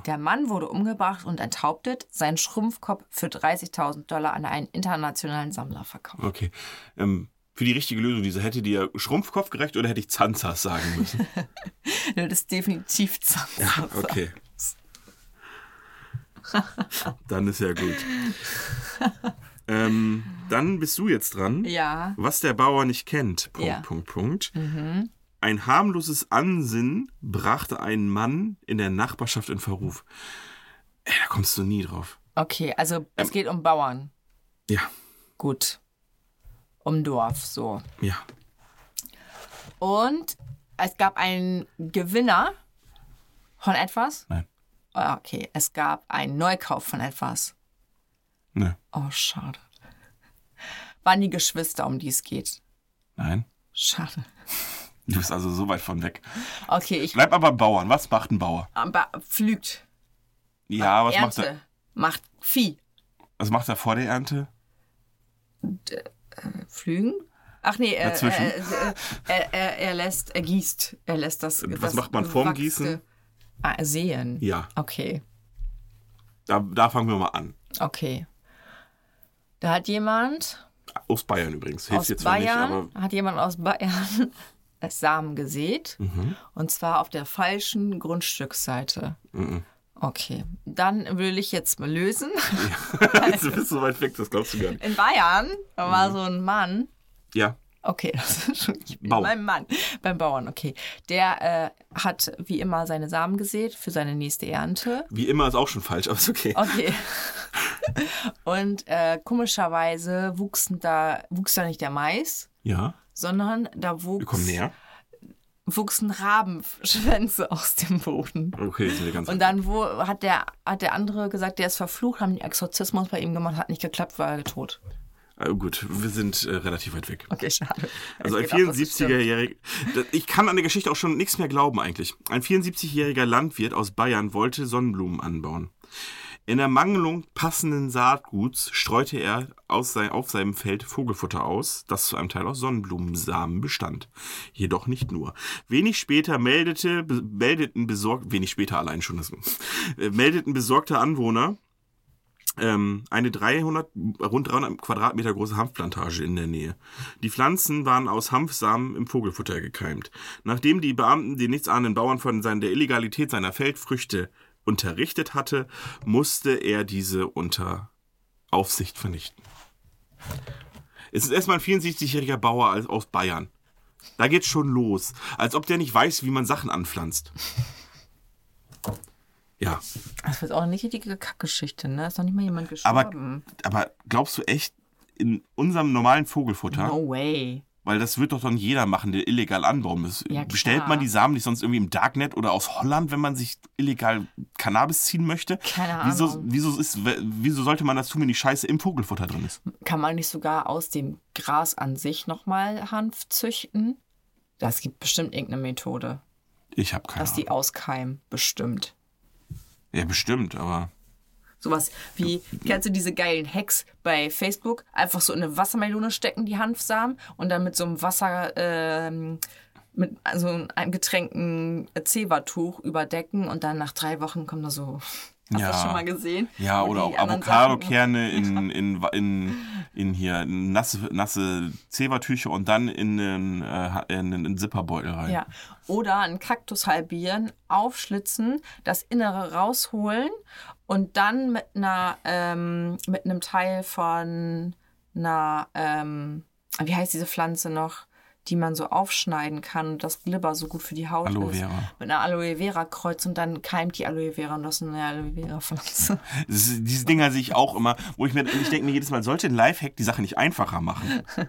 Der Mann wurde umgebracht und enthauptet, sein Schrumpfkopf für 30.000 Dollar an einen internationalen Sammler verkauft.
Okay. Ähm, für die richtige Lösung, diese hätte dir Schrumpfkopf gerecht oder hätte ich Zanzas sagen müssen?
Das ist definitiv Sanzas.
Okay. Dann ist ja gut. Ähm, dann bist du jetzt dran.
Ja.
Was der Bauer nicht kennt. Punkt,
Ja.
Punkt, Punkt. Ein harmloses Ansinnen brachte einen Mann in der Nachbarschaft in Verruf. Ey, da kommst du nie drauf.
Okay, also
Ähm.
es geht um Bauern.
Ja,
Gut. Um Dorf, so.
ja.
Und es gab einen Gewinner von etwas.
Nein.
Ah, Okay, es gab einen Neukauf von etwas.
Ne,
Oh, schade. Waren die Geschwister, um die es geht.
nein.
Schade.
Du bist also so weit von weg.
Okay, ich
Bleib aber Bauern. Was macht ein Bauer?
aber pflügt.
Ja, was macht
Ernte.
er?
Macht Vieh.
Was macht er vor der Ernte?
Pflügen? Ach nee, äh,
Dazwischen?
äh, äh, er, er, er lässt, er gießt. Er lässt das.
Was
das
macht man vorm
gewachste-
Gießen?
Ah, sehen.
Ja,
Okay,
da, da fangen wir mal an.
okay. Da hat jemand
Aus Bayern übrigens. Hilft jetzt zwar
Bayern,
nicht, aber
hat jemand aus Bayern Samen gesät.
Mhm.
Und zwar auf der falschen Grundstücksseite. Okay, dann will ich jetzt mal lösen.
jetzt bist du so weit weg, das glaubst du gar nicht.
In Bayern war
Mhm.
so ein Mann,
Ja,
Okay, das ist schon beim Mann, beim Bauern, okay. Der äh, hat wie immer seine Samen gesät für seine nächste Ernte.
wie immer ist auch schon falsch, aber ist okay.
Okay. Und äh, komischerweise wuchsen da, wuchs da nicht der Mais,
Ja,
sondern da wuchs. wuchsen Rabenschwänze aus dem Boden.
Okay, sind wir ganz
Und dann wo, hat, der, hat der andere gesagt, der ist verflucht, haben den Exorzismus bei ihm gemacht, hat nicht geklappt, war er tot.
Äh, gut, wir sind äh, relativ weit weg.
Okay, schade.
Also ein
Ich geht auch, dass es stimmt.
74-jähriger, ich kann an der Geschichte auch schon nichts mehr glauben eigentlich. Ein 74-jähriger Landwirt aus Bayern wollte Sonnenblumen anbauen. In Ermangelung passenden Saatguts streute er aus sei, auf seinem Feld Vogelfutter aus, das zu einem Teil aus Sonnenblumensamen bestand. Jedoch nicht nur. Wenig später meldete, be, meldeten besorgt, wenig später allein schon, das, äh, meldeten besorgte Anwohner, ähm, eine 300, rund 300 Quadratmeter große Hanfplantage in der Nähe. Die Pflanzen waren aus Hanfsamen im Vogelfutter gekeimt. Nachdem die Beamten den nichtsahnenden Bauern von seiner, der Illegalität seiner Feldfrüchte unterrichtet hatte, musste er diese unter Aufsicht vernichten. Es ist erstmal ein 74-jähriger Bauer aus Bayern. Da geht's schon los. Als ob der nicht weiß, wie man Sachen anpflanzt. Ja,
Das wird auch eine richtige Kackgeschichte, ne? Ist noch nicht mal jemand
aber,
gestorben.
aber glaubst du echt, in unserem normalen Vogelfutter,
no way.
Weil das wird doch dann jeder machen, der illegal anbauen muss.
Ja.
Bestellt man die Samen nicht sonst irgendwie im Darknet oder aus Holland, wenn man sich illegal Cannabis ziehen möchte?
Keine
Wieso,
Ahnung.
wieso, ist, wieso sollte man das tun, wenn die Scheiße im Vogelfutter drin ist?
Kann man nicht sogar aus dem Gras an sich nochmal Hanf züchten? Das gibt bestimmt irgendeine Methode,
Ich habe keine
dass die
Ahnung.
auskeimen. Bestimmt.
Ja, bestimmt, aber
Sowas wie, kennst du diese geilen Hacks bei Facebook? Einfach so in eine Wassermelone stecken, die Hanfsamen, und dann mit so einem Wasser, ähm, mit also einem getränkten Zewa-Tuch überdecken und dann nach drei Wochen kommt da so. Hast du
Ja.
das schon mal gesehen?
Ja,
Wo
oder
anderen
Avocadokerne in, in, in, in hier nasse, nasse Zebertücher und dann in einen, äh, in einen Zipperbeutel rein.
Ja. Oder einen Kaktus halbieren, aufschlitzen, das Innere rausholen und dann mit einer, ähm, mit einem Teil von einer, ähm, wie heißt diese Pflanze noch, die man so aufschneiden kann und das Glibber so gut für die Haut
Aloe
ist.
Vera.
Mit einer Aloe Vera Kreuz und dann keimt die Aloe Vera und das ist eine Aloe Vera Pflanze.
Ist, diese Dinger sehe ich auch immer, wo ich mir, ich denke mir jedes Mal, sollte ein Lifehack die Sache nicht einfacher machen?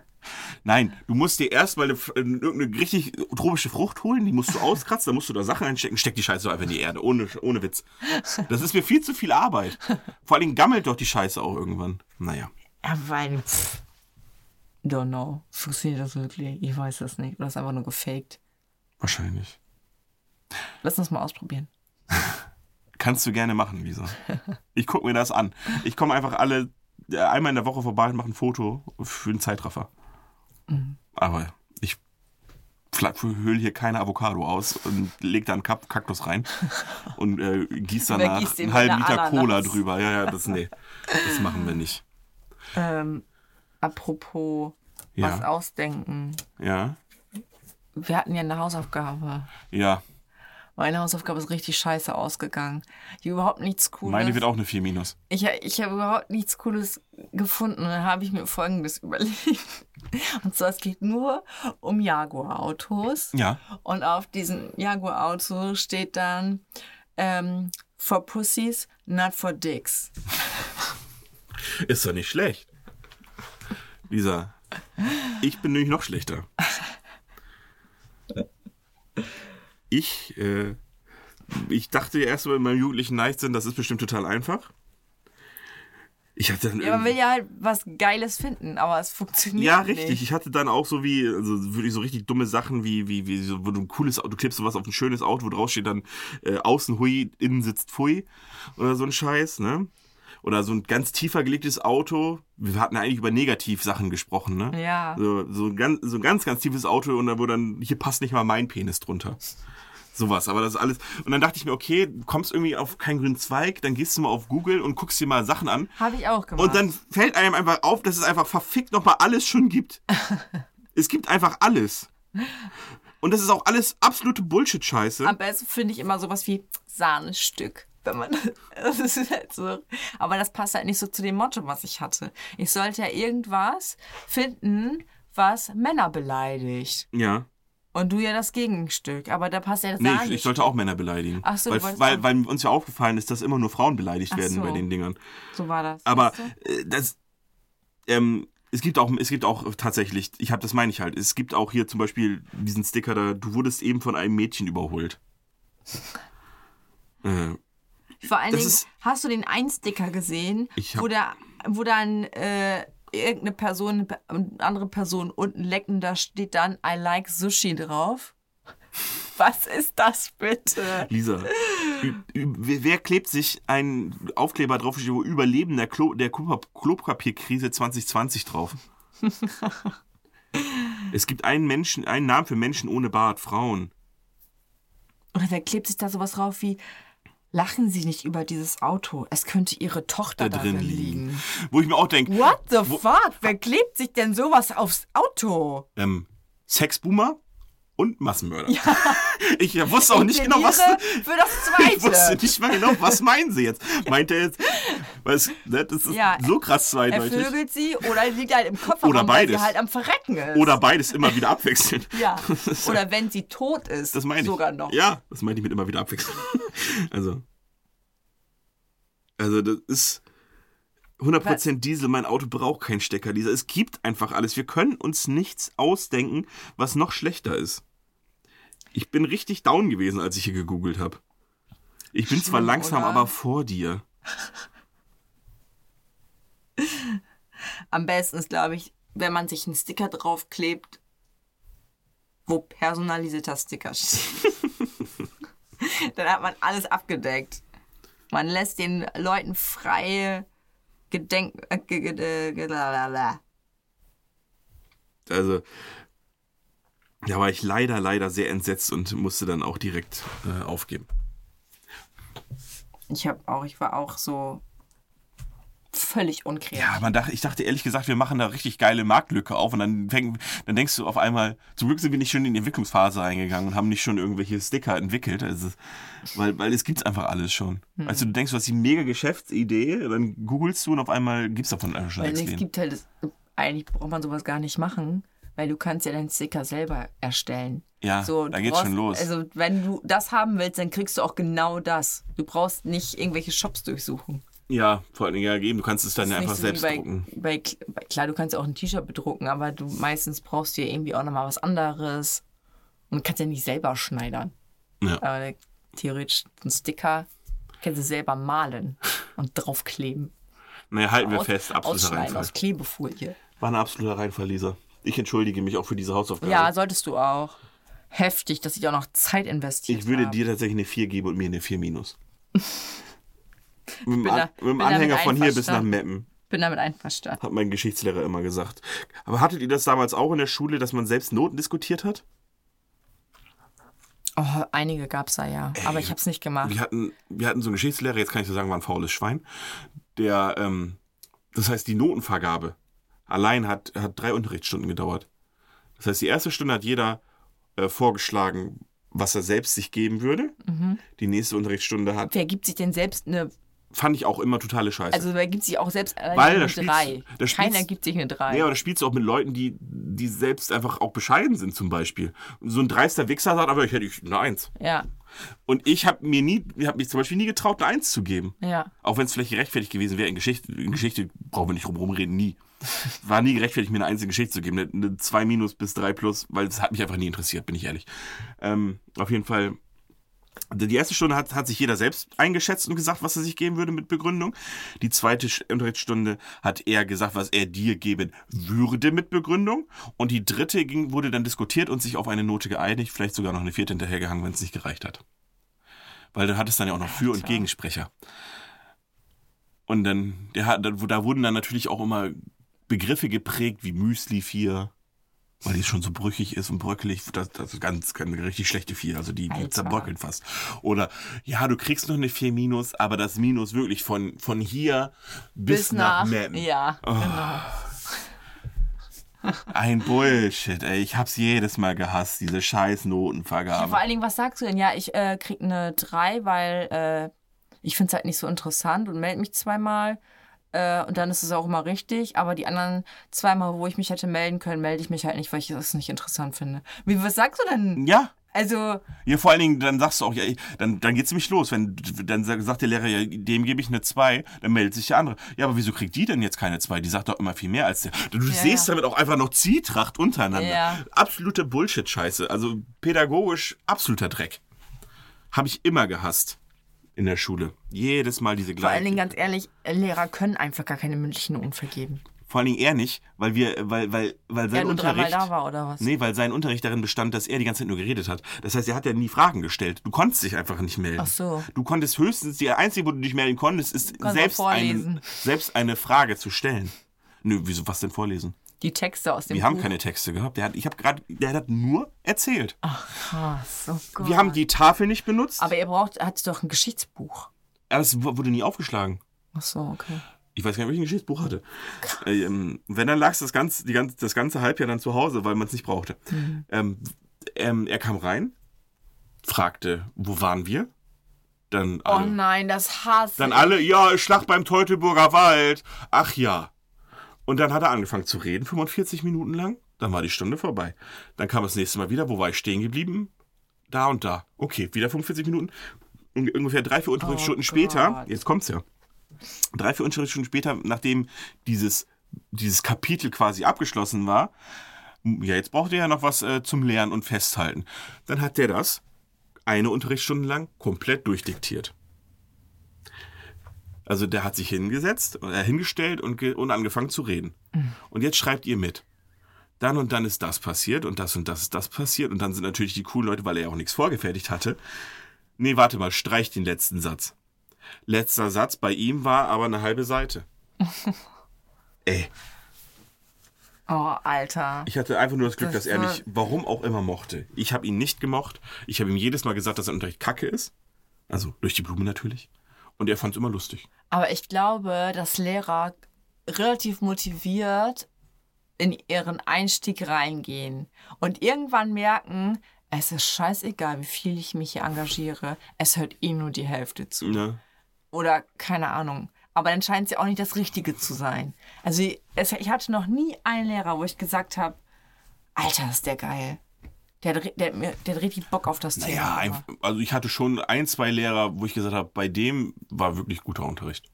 Nein, du musst dir erstmal eine, irgendeine richtig tropische Frucht holen, die musst du auskratzen, dann musst du da Sachen einstecken, steck die Scheiße einfach in die Erde, ohne, ohne Witz. Das ist mir viel zu viel Arbeit. Vor allen Dingen gammelt doch die Scheiße auch irgendwann. Naja.
Ja, weil, pff, don't know. Funktioniert das wirklich? Ich weiß es nicht. Oder ist einfach nur gefaked.
Wahrscheinlich.
Lass uns mal ausprobieren.
Kannst du gerne machen, Lisa. Ich gucke mir das an. Ich komme einfach alle äh, einmal in der Woche vorbei und mache ein Foto für einen Zeitraffer. Aber ich höhle hier keine Avocado aus und leg da einen Kap Kaktus rein und äh, gieß
Oder
danach einen halben Liter
einer
Cola
Ananas.
drüber. Ja, ja, das, nee, das machen wir nicht.
Ähm, apropos
Ja.
was ausdenken.
Ja,
Wir hatten ja eine Hausaufgabe.
ja.
Meine Hausaufgabe ist richtig scheiße ausgegangen. Ich habe überhaupt nichts Cooles.
Meine wird auch eine 4 minus.
Ich, ich habe überhaupt nichts Cooles gefunden. Und dann habe ich mir Folgendes überlegt. Und zwar, es geht nur um Jaguar-Autos.
Ja.
Und auf diesem Jaguar-Auto steht dann ähm, For Pussies, not for Dicks.
Ist doch nicht schlecht. Lisa, ich bin nämlich noch schlechter. Ich, äh, ich dachte erst mal in meinem jugendlichen Leichtsinn, das ist bestimmt total einfach. Ich hatte dann
Ja, man will ja halt was Geiles finden, aber es funktioniert
ja,
nicht.
richtig. Ich hatte dann auch so wie, also wirklich so richtig dumme Sachen wie, wie, wie so, wo du ein cooles Auto, du klebst sowas auf ein schönes Auto, wo drauf steht dann äh, außen hui, innen sitzt pfui oder so ein Scheiß, ne? Oder so ein ganz tiefer gelegtes Auto. Wir hatten ja eigentlich über Negativsachen gesprochen, ne?
Ja.
So, so, ein ganz, so ein ganz, ganz tiefes Auto und da wo dann, hier passt nicht mal mein Penis drunter. Sowas, aber das ist alles. Und dann dachte ich mir, okay, du kommst irgendwie auf keinen grünen Zweig, dann gehst du mal auf Google und guckst dir mal Sachen an.
Habe ich auch gemacht.
Und dann fällt einem einfach auf, dass es einfach verfickt nochmal alles schon gibt. es gibt einfach alles. Und das ist auch alles absolute Bullshit-Scheiße.
Am besten finde ich immer sowas wie Sahnestück. Wenn man, das ist halt so. Aber das passt halt nicht so zu dem Motto, was ich hatte. Ich sollte ja irgendwas finden, was Männer beleidigt.
Ja.
Und du ja das Gegenstück. Aber da passt ja das
Nee, ich, ich sollte auch Männer beleidigen.
Ach so,
weil, weil, weil uns ja aufgefallen ist, dass immer nur Frauen beleidigt
Ach
werden
so.
bei den Dingern.
So war das.
Aber
weißt du?
äh, das. Ähm, es gibt auch, es gibt auch tatsächlich, ich habe das meine ich halt, es gibt auch hier zum Beispiel diesen Sticker da, du wurdest eben von einem Mädchen überholt. äh,
Vor allen Dingen,
ist-
hast du den einen Sticker gesehen,
hab-
wo, da, wo dann äh, irgendeine Person, eine andere Person unten lecken, da steht dann I like Sushi drauf? Was ist das bitte?
Lisa, wer klebt sich einen Aufkleber drauf, wo Überleben der, Klo, der Klo- Klopapierkrise 2020 drauf? es gibt einen Menschen, einen Namen für Menschen ohne Bart, Frauen.
Oder wer klebt sich da sowas drauf wie Lachen Sie nicht über dieses Auto. Es könnte Ihre Tochter
Da drin liegen.
liegen.
Wo ich mir auch denke,
What the fuck? Wer klebt sich denn sowas aufs Auto?
ähm, Sexboomer und Massenmörder. Ich wusste auch nicht genau, was.
Für das
Ich wusste
Zweite.
nicht mal genau, was meinen sie jetzt. Meint er jetzt, was, ne, das ist
Ja,
so krass
Er
zweideutig.
vögelt sie oder liegt halt im Kofferraum,
Oder
weil sie
beides.
halt am Verrecken ist.
Oder beides immer wieder abwechselnd.
Ja. Oder wenn sie tot ist,
Das meine ich.
sogar noch.
Ja, das meine ich mit immer wieder abwechseln. also. Also, das ist 100% Diesel. Mein Auto braucht keinen Stecker. Dieser, es gibt einfach alles. Wir können uns nichts ausdenken, was noch schlechter ist. Ich bin richtig down gewesen, als ich hier gegoogelt habe. Ich bin zwar
Schlimm,
langsam,
oder?
aber vor dir.
Am besten ist, glaube ich, wenn man sich einen Sticker draufklebt, wo personalisierter Sticker steht. Dann hat man alles abgedeckt. Man lässt den Leuten freie Gedenk... Äh, lalala.
Also, da war ich leider, leider sehr entsetzt und musste dann auch direkt äh, aufgeben.
ich habe auch, ich war auch so völlig unkreativ.
Ja, man dachte, ich dachte ehrlich gesagt, wir machen da richtig geile Marktlücke auf und dann, fängt, dann denkst du auf einmal, zum Glück sind wir nicht schon in die Entwicklungsphase reingegangen und haben nicht schon irgendwelche Sticker entwickelt, also, weil, weil es gibt's einfach alles schon.
Hm.
Also du denkst, du hast die mega Geschäftsidee, dann googelst du und auf einmal gibt's davon einfach schon
Weil es gibt halt, das, eigentlich braucht man sowas gar nicht machen, weil du kannst ja deinen Sticker selber erstellen.
Ja,
so,
da geht's
brauchst-
schon los.
Also wenn du das haben willst, dann kriegst du auch genau das. Du brauchst nicht irgendwelche Shops durchsuchen.
Ja, vor allen Dingen ja geben, du kannst es dann
ist
einfach
so
selbst
bei,
drucken.
Bei, klar, du kannst ja auch ein T-Shirt bedrucken, aber du meistens brauchst du ja irgendwie auch nochmal was anderes. Und kannst ja nicht selber schneidern.
Ja.
Aber theoretisch ein Sticker kannst du selber malen und draufkleben.
Naja, halten wir
Aus-
fest, absoluter Reinfall.
aus Klebefolie.
War ein absoluter Reinfall, Lisa. Ich entschuldige mich auch für diese Hausaufgabe.
Ja, solltest du auch. Heftig, dass ich auch noch Zeit investiert
ich würde
habe.
dir tatsächlich eine 4 geben und mir eine 4 minus. mit
da-
mit dem Anhänger von hier bis nach. Meppen.
bin damit einverstanden.
Hat mein Geschichtslehrer immer gesagt. Aber hattet ihr das damals auch in der Schule, dass man selbst Noten diskutiert hat?
Oh, einige gab es da ja, aber ich habe es nicht gemacht.
Wir hatten, wir hatten so einen Geschichtslehrer, jetzt kann ich so sagen, war ein faules Schwein. Der, ähm, das heißt, die Notenvergabe allein hat, hat drei Unterrichtsstunden gedauert. Das heißt, die erste Stunde hat jeder äh, vorgeschlagen, was er selbst sich geben würde.
Mhm.
Die nächste Unterrichtsstunde hat,
Wer gibt sich denn selbst eine,
fand ich auch immer totale Scheiße.
also wer gibt sich auch selbst alleine
Weil da
eine
spielst-
3?
da
Keiner gibt sich eine 3.
Ja, aber da spielst du auch mit Leuten, die, die selbst einfach auch bescheiden sind, zum Beispiel. So ein dreister Wichser sagt, aber ich hätte eine Eins.
ja,
Und ich habe mir nie, ich habe mich zum Beispiel nie getraut, eine Eins zu geben.
ja.
Auch wenn es vielleicht gerechtfertigt gewesen wäre, in Geschichte, in Geschichte brauchen wir nicht drum rumreden, nie. War nie gerechtfertigt, mir eine einzige Geschichte zu geben. Eine, eine 2 minus bis 3 plus, weil das hat mich einfach nie interessiert, bin ich ehrlich. Ähm, auf jeden Fall. Die erste Stunde hat, hat sich jeder selbst eingeschätzt und gesagt, was er sich geben würde mit Begründung. Die zweite Unterrichtsstunde hat er gesagt, was er dir geben würde mit Begründung. Und die dritte ging, wurde dann diskutiert und sich auf eine Note geeinigt, vielleicht sogar noch eine vierte hinterhergehangen, wenn es nicht gereicht hat. Weil du hattest dann ja auch noch Für- und. Gegensprecher. Und dann, der da wurden dann natürlich auch immer Begriffe geprägt wie Müsli 4, weil die schon so brüchig ist und bröckelig. Das, das ist ganz, ganz richtig schlechte 4, also die, die
Alter.
zerbröckeln fast. Oder, ja, du kriegst noch eine 4 Minus, aber das Minus wirklich von, von hier bis, nach, Meppen.
Ja, genau.
Ein Bullshit, ey. Ich hab's jedes Mal gehasst, diese scheiß
Ja,
Notenvergabe.
vor allen Dingen, was sagst du denn? Ja, ich äh, krieg eine 3, weil äh, ich finde es halt nicht so interessant und melde mich zweimal. Äh, und dann ist es auch immer richtig. Aber die anderen zweimal, wo ich mich hätte melden können, melde ich mich halt nicht, weil ich das nicht interessant finde. Wie, was sagst du denn?
ja,
Also,
Ja, vor allen Dingen, dann sagst du auch, ja, dann, dann geht's nämlich los. Wenn, dann sa- sagt der Lehrer, ja, dem gebe ich eine 2, dann meldet sich der andere. Ja, aber wieso kriegt die denn jetzt keine 2? Die sagt doch immer viel mehr als der. Du siehst
ja.
damit auch einfach noch Zwietracht untereinander.
Ja.
Absolute Bullshit-Scheiße. Also pädagogisch absoluter Dreck. Habe ich immer gehasst in der Schule. Jedes Mal diese
vor allen Dingen
gleichen.
ganz ehrlich, Lehrer können einfach gar keine mündlichen Noten vergeben.
Vor allen Dingen er nicht, weil wir, weil, weil, weil sein
Er
Unterricht.
da war oder was?
Nee, weil sein Unterricht darin bestand, dass er die ganze Zeit nur geredet hat. Das heißt, er hat ja nie Fragen gestellt. Du konntest dich einfach nicht melden.
Ach so.
Du konntest höchstens, die einzige, wo du dich melden konntest, ist selbst,
vorlesen.
selbst eine Frage zu stellen. Nö, wieso, was denn vorlesen?
Die Texte aus dem
Wir haben
Buch.
keine Texte gehabt. Der hat, ich habe gerade, der hat nur erzählt.
Krass, oh Gott.
Wir haben die Tafel nicht benutzt.
Aber ihr braucht, hat doch ein Geschichtsbuch.
Aber das wu- wurde nie aufgeschlagen.
Ach so, okay.
Ich weiß gar nicht, ob ich ein Geschichtsbuch hatte. Ähm, wenn, dann lag es das ganze, die ganze, das ganze Halbjahr dann zu Hause, weil man es nicht brauchte. Ähm, ähm, er kam rein, fragte, wo waren wir? Dann
Oh
alle,
nein, das hasse
dann alle, ja, Schlacht beim Teutoburger Wald. Ach ja. Und dann hat er angefangen zu reden, 45 Minuten lang. Dann war die Stunde vorbei. Dann kam das nächste Mal wieder. Wo war ich stehen geblieben? Da und da. Okay, wieder 45 Minuten. Un- Ungefähr drei, vier Unterrichtsstunden später,
Gott.
jetzt kommt's ja. Drei, vier Unterrichtsstunden später, nachdem dieses, dieses Kapitel quasi abgeschlossen war, ja, jetzt braucht er ja noch was äh, zum Lernen und Festhalten. Dann hat der das eine Unterrichtsstunde lang komplett durchdiktiert. Also der hat sich hingesetzt, äh, hingestellt und, und angefangen zu reden. Und jetzt schreibt ihr mit. Dann und dann ist das passiert und das und das ist das passiert. Und dann sind natürlich die coolen Leute, weil er ja auch nichts vorgefertigt hatte. Nee, warte mal, streich den letzten Satz. Letzter Satz bei ihm war aber eine halbe Seite. Ey,
Oh, Alter.
ich hatte einfach nur das Glück,
Das
dass er mich, warum auch immer, mochte. Ich habe ihn nicht gemocht. Ich habe ihm jedes Mal gesagt, dass sein Unterricht kacke ist. Also durch die Blume natürlich. Und er fand es immer lustig.
Aber ich glaube, dass Lehrer relativ motiviert in ihren Einstieg reingehen und irgendwann merken, es ist scheißegal, wie viel ich mich hier engagiere, es hört eh nur die Hälfte zu.
Ne?
Oder keine Ahnung. Aber dann scheint es ja auch nicht das Richtige zu sein. Also es, ich hatte noch nie einen Lehrer, wo ich gesagt habe, Alter, ist der geil. Der, der, der hat richtig Bock auf das Thema.
Ja, also ich hatte schon ein, zwei Lehrer, wo ich gesagt habe, bei dem war wirklich guter Unterricht.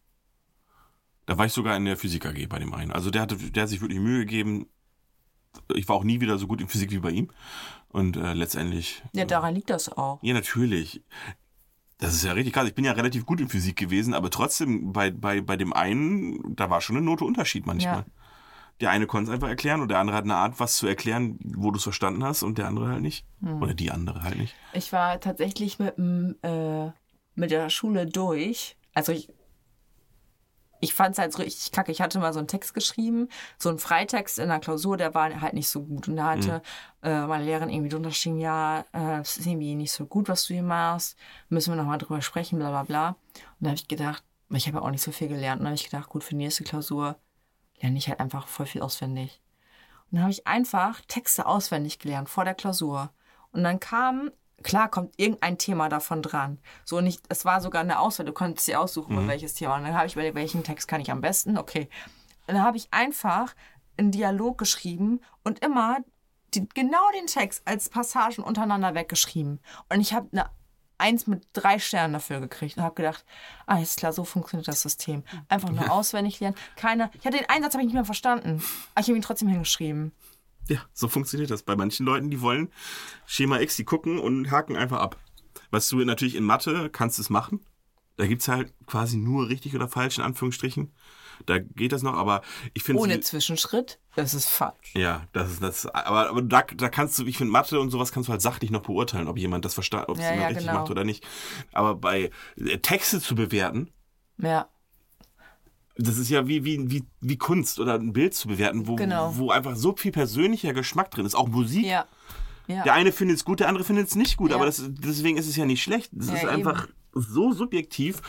Da war ich sogar in der Physik AG bei dem einen. Also der, hatte, der hat sich wirklich Mühe gegeben. Ich war auch nie wieder so gut in Physik wie bei ihm. Und äh, letztendlich.
ja, daran liegt das auch.
Ja, natürlich. Das ist ja richtig krass. Ich bin ja relativ gut in Physik gewesen, aber trotzdem bei, bei, bei dem einen, da war schon eine Note Unterschied manchmal.
Ja.
Der eine konnte es einfach erklären und der andere hat eine Art, was zu erklären, wo du es verstanden hast und der andere halt nicht.
Hm.
Oder die andere halt nicht.
Ich war tatsächlich mit, äh, mit der Schule durch. Also ich, ich fand es halt so richtig kacke. Ich hatte mal so einen Text geschrieben, so einen Freitext in der Klausur, der war halt nicht so gut. Und da hatte äh, meine Lehrerin irgendwie drunter geschrieben, ja, äh, es ist irgendwie nicht so gut, was du hier machst. Müssen wir nochmal drüber sprechen, bla bla bla. Und da habe ich gedacht, ich habe ja auch nicht so viel gelernt. Und da habe ich gedacht, gut, für die nächste Klausur lerne ich halt einfach voll viel auswendig. Und dann habe ich einfach Texte auswendig gelernt vor der Klausur. Und dann kam, klar kommt irgendein Thema davon dran. So nicht, es war sogar eine Auswahl, du konntest dir aussuchen, welches Thema. Und dann habe ich überlegt, welchen Text kann ich am besten? Okay. Und dann habe ich einfach einen Dialog geschrieben und immer die, genau den Text als Passagen untereinander weggeschrieben. Und ich habe eine Eins mit drei Sternen dafür gekriegt und habe gedacht, ah, ist klar, so funktioniert das System. Einfach nur auswendig lernen. Keine, ich hatte den Einsatz, habe ich nicht mehr verstanden. Aber ich habe ihn trotzdem hingeschrieben.
Ja, so funktioniert das bei manchen Leuten, die wollen Schema X, die gucken und haken einfach ab. Was du natürlich in Mathe kannst es machen. Da gibt es halt quasi nur richtig oder falsch in Anführungsstrichen. Da geht das noch, aber ich finde
Ohne Zwischenschritt, das ist falsch.
Ja, das ist das. Aber, aber da, da kannst du, ich finde Mathe und sowas kannst du halt sachlich noch beurteilen, ob jemand das versteht, ob es
Ja,
jemand
ja,
richtig
genau.
macht oder nicht. Aber bei äh, Texte zu bewerten,
Ja,
das ist ja wie, wie, wie, wie Kunst oder ein Bild zu bewerten, wo,
Genau.
wo einfach so viel persönlicher Geschmack drin ist. Auch Musik.
ja. ja.
Der eine findet es gut, der andere findet es nicht gut,
Ja.
aber das, deswegen ist es ja nicht schlecht. Das
Ja,
ist
eben.
einfach so subjektiv.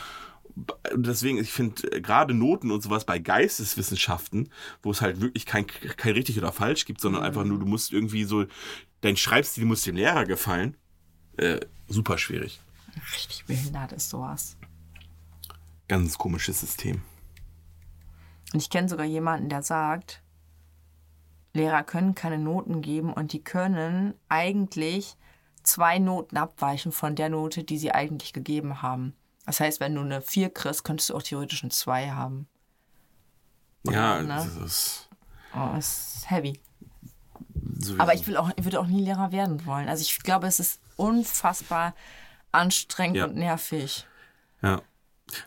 Deswegen, ich finde, äh, gerade Noten und sowas bei Geisteswissenschaften, wo es halt wirklich kein, kein richtig oder falsch gibt, sondern einfach nur, du musst irgendwie so, dein Schreibstil muss dem Lehrer gefallen, äh, super schwierig.
Richtig behindert ist sowas.
Ganz komisches System.
Und ich kenne sogar jemanden, der sagt, Lehrer können keine Noten geben und die können eigentlich zwei Noten abweichen von der Note, die sie eigentlich gegeben haben. Das heißt, wenn du eine 4 kriegst, könntest du auch theoretisch eine 2 haben.
Ja,
ne?
das ist
Oh, das ist heavy.
sowieso.
Aber ich will auch, ich würde auch nie Lehrer werden wollen. Also ich glaube, es ist unfassbar anstrengend
Ja.
und nervig.
Ja.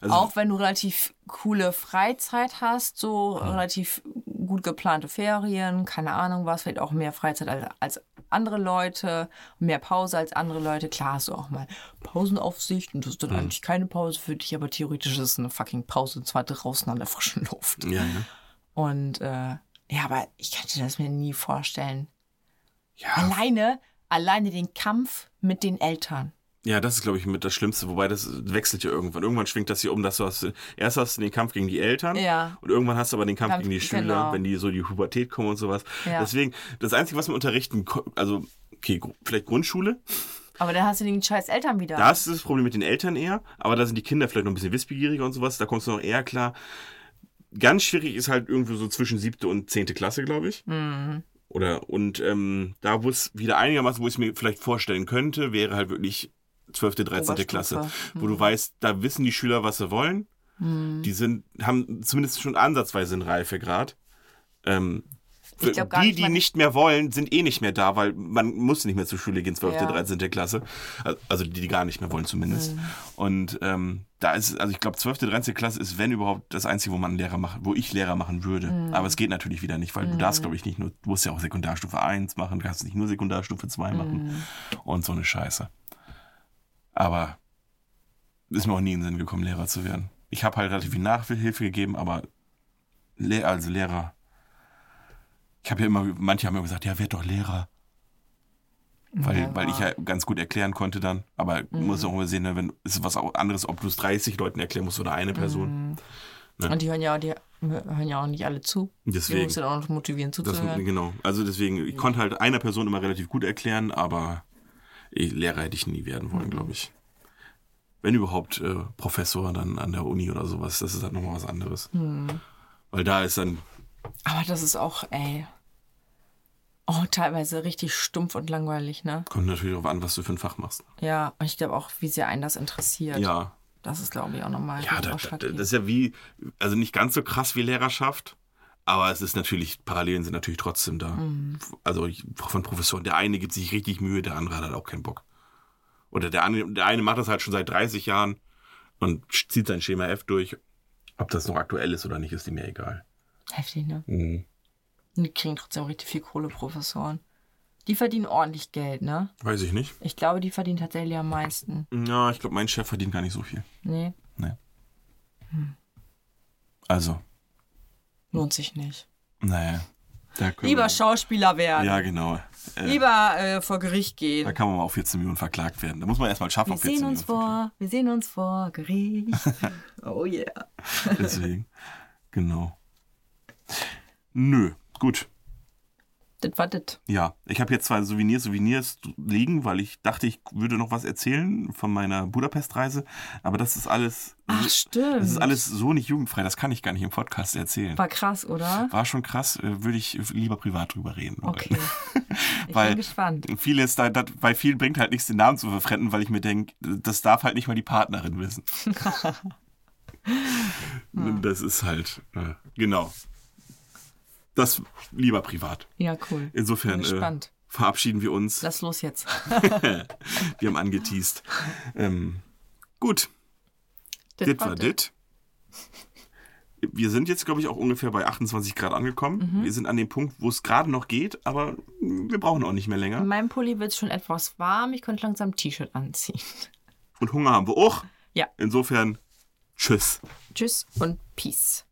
Also,
Auch wenn du relativ coole Freizeit hast, so relativ gut geplante Ferien, keine Ahnung was, vielleicht auch mehr Freizeit als, als andere Leute, mehr Pause als andere Leute. Klar hast du auch mal Pausenaufsicht und das ist dann eigentlich keine Pause für dich, aber theoretisch ist es eine fucking Pause und zwar draußen an der frischen Luft.
ja, ja.
Und äh, ja, aber ich könnte das mir nie vorstellen.
Ja,
Alleine, alleine den Kampf mit den Eltern.
Ja, das ist, glaube ich, mit das Schlimmste. Wobei das wechselt ja irgendwann. Irgendwann schwingt das hier um, dass du hast, erst hast du den Kampf gegen die Eltern
Ja.
und irgendwann hast du aber den Kampf
Kampf-
gegen die Schüler,
genau.
wenn die so die Pubertät kommen und sowas.
Ja.
Deswegen, das Einzige, was wir unterrichten, also, okay, vielleicht Grundschule,
Aber dann hast du den scheiß Eltern wieder.
da ist das Problem mit den Eltern eher, aber da sind die Kinder vielleicht noch ein bisschen wissbegieriger und sowas, da kommst du noch eher klar. Ganz schwierig ist halt irgendwo so zwischen siebte und zehnte Klasse, glaube ich.
Mhm.
Oder und ähm, da wo es wieder einigermaßen, wo ich es mir vielleicht vorstellen könnte, wäre halt wirklich 12., 13.
Oberstufe.
Klasse, wo du weißt, da wissen die Schüler, was sie wollen.
Mhm.
Die sind, haben zumindest schon ansatzweise einen Reifegrad. Ähm,
glaub
die,
nicht
die nicht mehr wollen, sind eh nicht mehr da, weil man muss nicht mehr zur Schule gehen, 12.,
Ja.
13. Klasse. Also die, die gar nicht mehr wollen zumindest.
Mhm.
Und ähm, da ist, also ich glaube, 12., 13. Klasse ist, wenn überhaupt, das Einzige, wo man Lehrer macht, wo ich Lehrer machen würde.
Mhm.
Aber es geht natürlich wieder nicht, weil du darfst, glaube ich, nicht nur, du musst ja auch Sekundarstufe 1 machen, du kannst nicht nur Sekundarstufe 2
Mhm.
machen und so eine Scheiße. Aber ist mir auch nie in den Sinn gekommen, Lehrer zu werden. Ich habe halt relativ viel Nachhilfe gegeben, aber Le also Lehrer. Ich habe ja immer, manche haben immer gesagt, ja, werd doch Lehrer. Weil,
Ja,
weil ich ja ganz gut erklären konnte dann. Aber
Mhm.
muss auch immer sehen, ne, wenn ist was anderes, ob du es 30 Leuten erklären musst oder eine Person. Ja.
Und die hören ja, die hören ja auch nicht alle zu. Die
Deswegen.
musst du auch noch motivieren
Das,
zuzuhören.
genau. Also deswegen, ich konnte halt einer Person immer relativ gut erklären, aber Lehrer hätte ich nie werden wollen, glaube ich. Wenn überhaupt äh, Professor dann an der Uni oder sowas, das ist halt nochmal was anderes.
Mhm.
Weil da ist dann,
Aber das ist auch, ey. Oh, teilweise richtig stumpf und langweilig, ne?
kommt natürlich darauf an, was du für ein Fach machst.
Ja, und ich glaube auch, wie sehr einen das interessiert.
Ja,
Das ist, glaube ich, auch nochmal
ja, da, da, das ist ja wie, also nicht ganz so krass wie Lehrerschaft, aber es ist natürlich, Parallelen sind natürlich trotzdem da.
Mhm.
Also ich, von Professoren, der eine gibt sich richtig Mühe, der andere hat halt auch keinen Bock. Oder der, andere, der eine macht das halt schon seit 30 Jahren und zieht sein Schema F durch. Ob das noch aktuell ist oder nicht, ist ihm ja egal.
Heftig, ne?
Mhm.
Die kriegen trotzdem richtig viel Kohle, Professoren. Die verdienen ordentlich Geld, ne?
Weiß ich nicht.
Ich glaube, die verdienen tatsächlich am meisten.
Ja, ich glaube, mein Chef verdient gar nicht so viel.
Nee,
Also,
lohnt sich nicht.
naja.
Lieber
wir,
Schauspieler werden.
Ja, genau. Äh,
Lieber äh, vor Gericht gehen.
da kann man mal auf 14 Millionen verklagt werden. Da muss man erstmal schaffen,
Wir
auf 14
sehen
Millionen
uns vor, wir sehen uns vor Gericht. oh yeah.
Deswegen. genau. Nö, gut.
Das war das.
Ja, ich habe jetzt zwei Souvenirs, Souvenirs liegen, weil ich dachte, ich würde noch was erzählen von meiner Budapest-Reise. Aber das ist alles.
Ach, stimmt.
Das ist alles so nicht jugendfrei. Das kann ich gar nicht im Podcast erzählen.
War krass, oder?
War schon krass. äh, Würde ich lieber privat drüber reden.
Okay. Ich
Weil-
bin gespannt.
Vieles, da, da, bei vielen bringt halt nichts, den Namen zu verfremden, weil ich mir denke, das darf halt nicht mal die Partnerin wissen. das ist halt, äh, genau. Das lieber privat.
Ja, cool.
Insofern äh, verabschieden wir uns.
Lass los jetzt.
wir haben angeteased. Ähm, gut, dit war dit. Wir sind jetzt, glaube ich, auch ungefähr bei 28 Grad angekommen.
Mhm.
Wir sind an dem Punkt, wo es gerade noch geht, aber wir brauchen auch nicht mehr länger.
In meinem Pulli wird es schon etwas warm. Ich könnte langsam ein T-Shirt anziehen.
Und Hunger haben wir auch.
Ja.
Insofern, tschüss.
Tschüss und Peace.